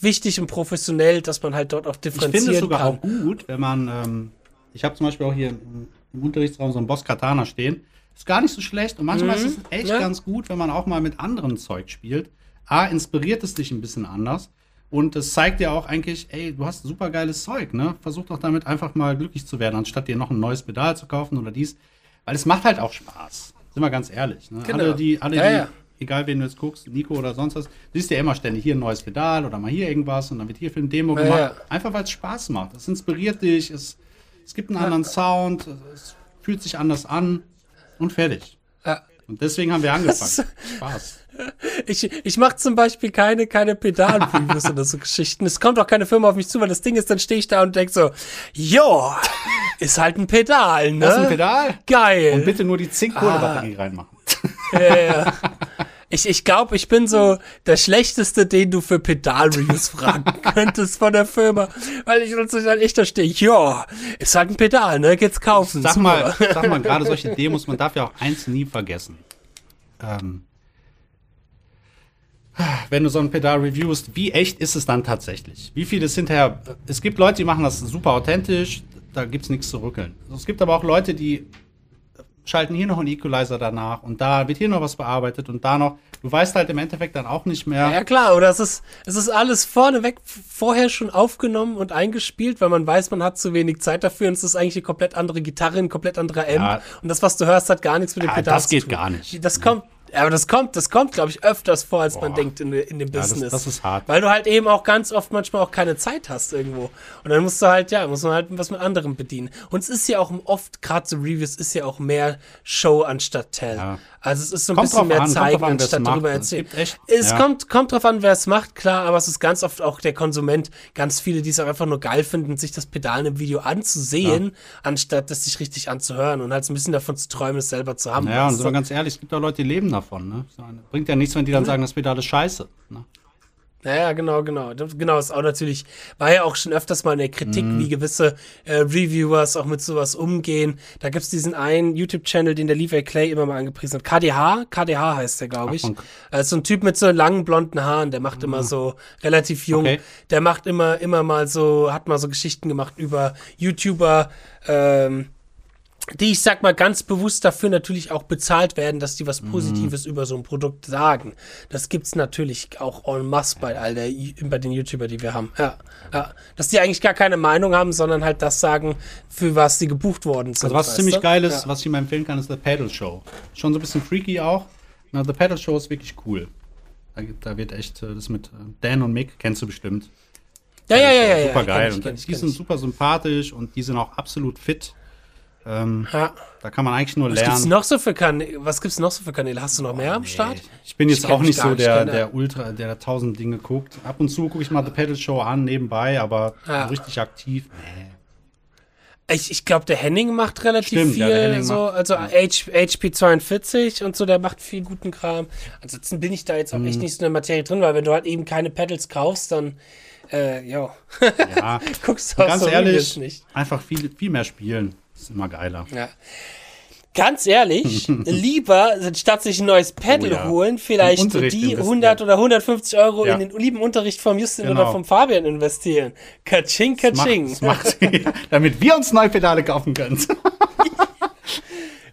wichtig und professionell, dass man halt dort auch Ich differenzieren finde es sogar kann. auch gut, wenn man, ähm, ich habe zum Beispiel auch hier im, im Unterrichtsraum so einen Boss Katana stehen. Ist gar nicht so schlecht und manchmal ist es echt Mhm. Ja. ganz gut, wenn man auch mal mit anderem Zeug spielt. A, inspiriert es dich ein bisschen anders und es zeigt dir auch eigentlich, ey, du hast super geiles Zeug, ne? Versuch doch damit einfach mal glücklich zu werden, anstatt dir noch ein neues Pedal zu kaufen oder dies. Weil es macht halt auch Spaß. Sind wir ganz ehrlich. Ne? Genau. Alle, die, alle, Ja, die, ja. egal wen du jetzt guckst, Nico oder sonst was, du siehst ja immer ständig hier ein neues Pedal oder mal hier irgendwas und dann wird hier für ein Demo Ja, gemacht. Einfach weil es Spaß macht. Es inspiriert dich, es, es gibt einen anderen Sound, es fühlt sich anders an und fertig. Und deswegen haben wir angefangen. <laughs> Spaß. Ich, ich mache zum Beispiel keine, keine Pedal-Reviews oder so Geschichten. Es kommt auch keine Firma auf mich zu, weil das Ding ist, dann stehe ich da und denk so, jo, ist halt ein Pedal, ne? Das ist ein Pedal. Geil. Und bitte nur die Zinkkohlebatterie reinmachen. Ja, ja. Ich, ich glaube, ich bin so der Schlechteste, den du für Pedal-Reviews fragen <laughs> könntest von der Firma. Weil ich uns dann echt da stehe, ja, ist halt ein Pedal, ne? Geht's kaufen. Sag Super. mal, sag mal, <laughs> gerade solche Demos, man darf ja auch eins nie vergessen. Ähm, wenn du so ein Pedal reviewst, wie echt ist es dann tatsächlich? Wie viel ist hinterher? Es gibt Leute, die machen das super authentisch, da gibt's nichts zu rückeln. Es gibt aber auch Leute, die schalten hier noch einen Equalizer danach und da wird hier noch was bearbeitet und da noch. Du weißt halt im Endeffekt dann auch nicht mehr. Ja klar, oder es ist, es ist alles vorneweg vorher schon aufgenommen und eingespielt, weil man weiß, man hat zu wenig Zeit dafür und es ist eigentlich eine komplett andere Gitarre, ein komplett anderer Amp Ja. und das, was du hörst, hat gar nichts mit dem Ja, Pedal das zu geht tun. gar nicht. Das kommt, aber das kommt, das kommt, glaube ich, öfters vor, als man Boah. denkt in, in dem das- Business. das ist hart. Weil du halt eben auch ganz oft manchmal auch keine Zeit hast irgendwo. Und dann musst du halt, ja, muss man halt was mit anderem bedienen. Und es ist ja auch oft, gerade so Reviews, ist ja auch mehr Show anstatt Tell. Ja. Also es ist so ein Kommt bisschen mehr an, zeigen an, anstatt darüber Es erzählen. gibt echt- es ja. kommt, kommt drauf an, wer es macht, klar, aber es ist ganz oft auch der Konsument, ganz viele, die es auch einfach nur geil finden, sich das Pedal im Video anzusehen, anstatt es sich richtig anzuhören und halt so ein bisschen davon zu träumen, es selber zu haben. Ja, und sind du? wir ganz ehrlich, es gibt auch Leute, die leben davon. Ne? So Bringt ja nichts, wenn die dann sagen, das Pedal ist scheiße. Ne? Ja, genau, genau. Genau, ist auch natürlich, war ja auch schon öfters mal in der Kritik, Mhm. wie gewisse äh, Reviewers auch mit sowas umgehen. Da gibt's diesen einen YouTube-Channel, den der Levi Clay immer mal angepriesen hat. KDH, KDH heißt der, glaube ich. Äh, so ein Typ mit so langen blonden Haaren, der macht immer so relativ jung. Okay. Der macht immer, immer mal so, hat mal so Geschichten gemacht über YouTuber, ähm, die, ich sag mal, ganz bewusst dafür natürlich auch bezahlt werden, dass die was Mhm. Positives über so ein Produkt sagen. Das gibt's natürlich auch en masse bei all der, bei den YouTuber, die wir haben. Ja, ja. Dass die eigentlich gar keine Meinung haben, sondern halt das sagen, für was sie gebucht worden sind. Also was ziemlich du? geil ist, Ja. was ich ihm empfehlen kann, ist The Pedal Show. Schon so ein bisschen freaky auch. Na, The Pedal Show ist wirklich cool. Da, da wird echt, äh, das mit äh, Dan und Mick, kennst du bestimmt. Ja, ja, ja, ja. ja. Super geil. Kenn ich, Und kenn ich, die sind super sympathisch und die sind auch absolut fit. Ähm, Ja. da kann man eigentlich nur Was gibt's lernen. noch so für Kanäle? Was gibt's noch so für Kanäle? Hast du noch mehr am Start? Ich bin jetzt Ich auch nicht so der, der Ultra, der da tausend Dinge guckt. Ab und zu gucke ich mal The Pedal Show an, nebenbei, aber Ja. so richtig aktiv. Nee. Ich, ich glaube, der Henning macht relativ Stimmt, viel, ja, so, macht- also H, HP42 und so, der macht viel guten Kram. Ansonsten bin ich da jetzt auch Mhm. echt nicht so in der Materie drin, weil wenn du halt eben keine Pedals kaufst, dann, äh, jo, Ja, <laughs> guckst du auch ganz so ehrlich, nicht. einfach viel, viel mehr spielen. Ist immer geiler. Ja. Ganz ehrlich, <laughs> lieber, statt sich ein neues Pedal Oh ja. holen, vielleicht die investieren. 100 oder 150 Euro Ja. in den lieben Unterricht vom Justin Genau. oder vom Fabian investieren. Kaching, kaching. Macht, <laughs> macht, damit wir uns neue Pedale kaufen können. <laughs>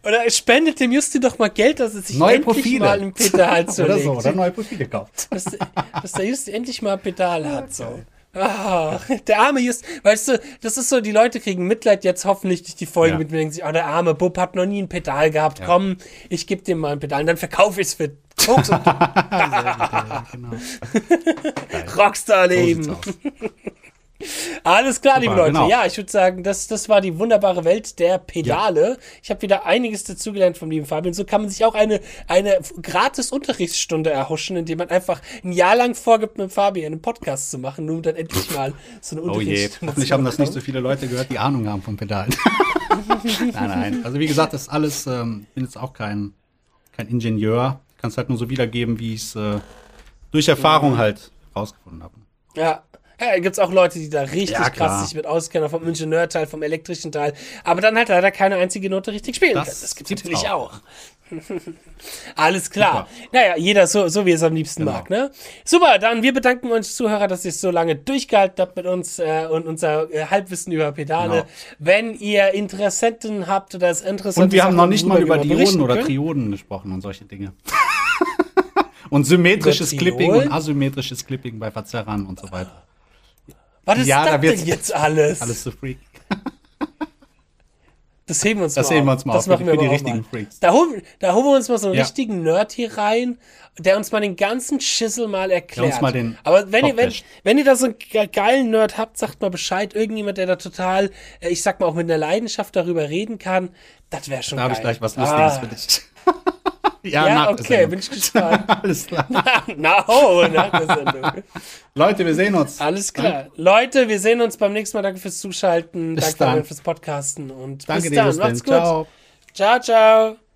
Oder spendet dem Justin doch mal Geld, dass er sich Neue endlich Profile. mal ein Pedal oder zulegt. so, oder neue Profile kauft. dass, dass der Justin endlich mal ein Pedal hat. So. Ah, der arme Just, weißt du, das ist so, die Leute kriegen Mitleid jetzt hoffentlich durch die Folge Ja. mit mir, denken sich, oh, der arme Bub hat noch nie ein Pedal gehabt, komm, ich geb dem mal ein Pedal und dann verkaufe ich es für Koks und <laughs> Ja, genau. <laughs> So Rockstar-Leben. aus. <laughs> Alles klar, liebe Super, Leute. genau. Ja, ich würde sagen, das, das war die wunderbare Welt der Pedale. Ich habe wieder einiges dazugelernt vom lieben Fabian. So kann man sich auch eine, eine gratis Unterrichtsstunde erhuschen, indem man einfach ein Jahr lang vorgibt, mit Fabian einen Podcast zu machen, nur um dann endlich mal so eine Oh je, Unterrichtsstunde hoffentlich haben das nicht so viele Leute gehört, die Ahnung haben von Pedalen. <laughs> nein, nein. Also wie gesagt, das ist alles, ähm, ich bin jetzt auch kein, kein Ingenieur. Ich kann es halt nur so wiedergeben, wie ich es äh, durch Erfahrung halt rausgefunden habe. Ja. Ja, da gibt's auch Leute, die da richtig Ja, krass sich mit auskennen, vom Ingenieurteil, vom elektrischen Teil, aber dann halt leider keine einzige Note richtig spielen Das können. Das gibt's natürlich auch. auch. <laughs> Alles klar. Naja, jeder so, so wie er es am liebsten Genau. mag, ne? Super, dann wir bedanken uns Zuhörer, dass ihr es so lange durchgehalten habt mit uns äh, und unser äh, Halbwissen über Pedale. Genau. Wenn ihr Interessenten habt oder es interessant Und wir haben noch nicht mal über Dioden oder Trioden gesprochen und solche Dinge. <laughs> und symmetrisches Clipping und asymmetrisches Clipping bei Verzerrern und so weiter. Was ist Ja, da das wird's- denn jetzt alles? Alles so freak. <laughs> Das heben wir uns Das mal heben wir uns mal das auf für machen wir für die richtigen mal. Freaks. Da holen, da holen wir uns mal so einen Ja. richtigen Nerd hier rein, der uns mal den ganzen Schissel mal erklärt. uns mal den aber wenn ihr, wenn, wenn ihr da so einen ge- geilen Nerd habt, sagt mal Bescheid. Irgendjemand, der da total, äh, ich sag mal, auch mit einer Leidenschaft darüber reden kann, das wäre schon Da geil. habe ich gleich was Lustiges ah. für dich. <laughs> ja, Ja, okay, bin ich gespannt. <laughs> Alles klar. <laughs> Na, oh, nach der Sendung. Leute, wir sehen uns. Alles klar. Leute, wir sehen uns beim nächsten Mal. Danke fürs Zuschalten. Bis Danke dann. Fürs Podcasten und Danke bis dir, dann. Justin. Macht's gut. Ciao. ciao. ciao.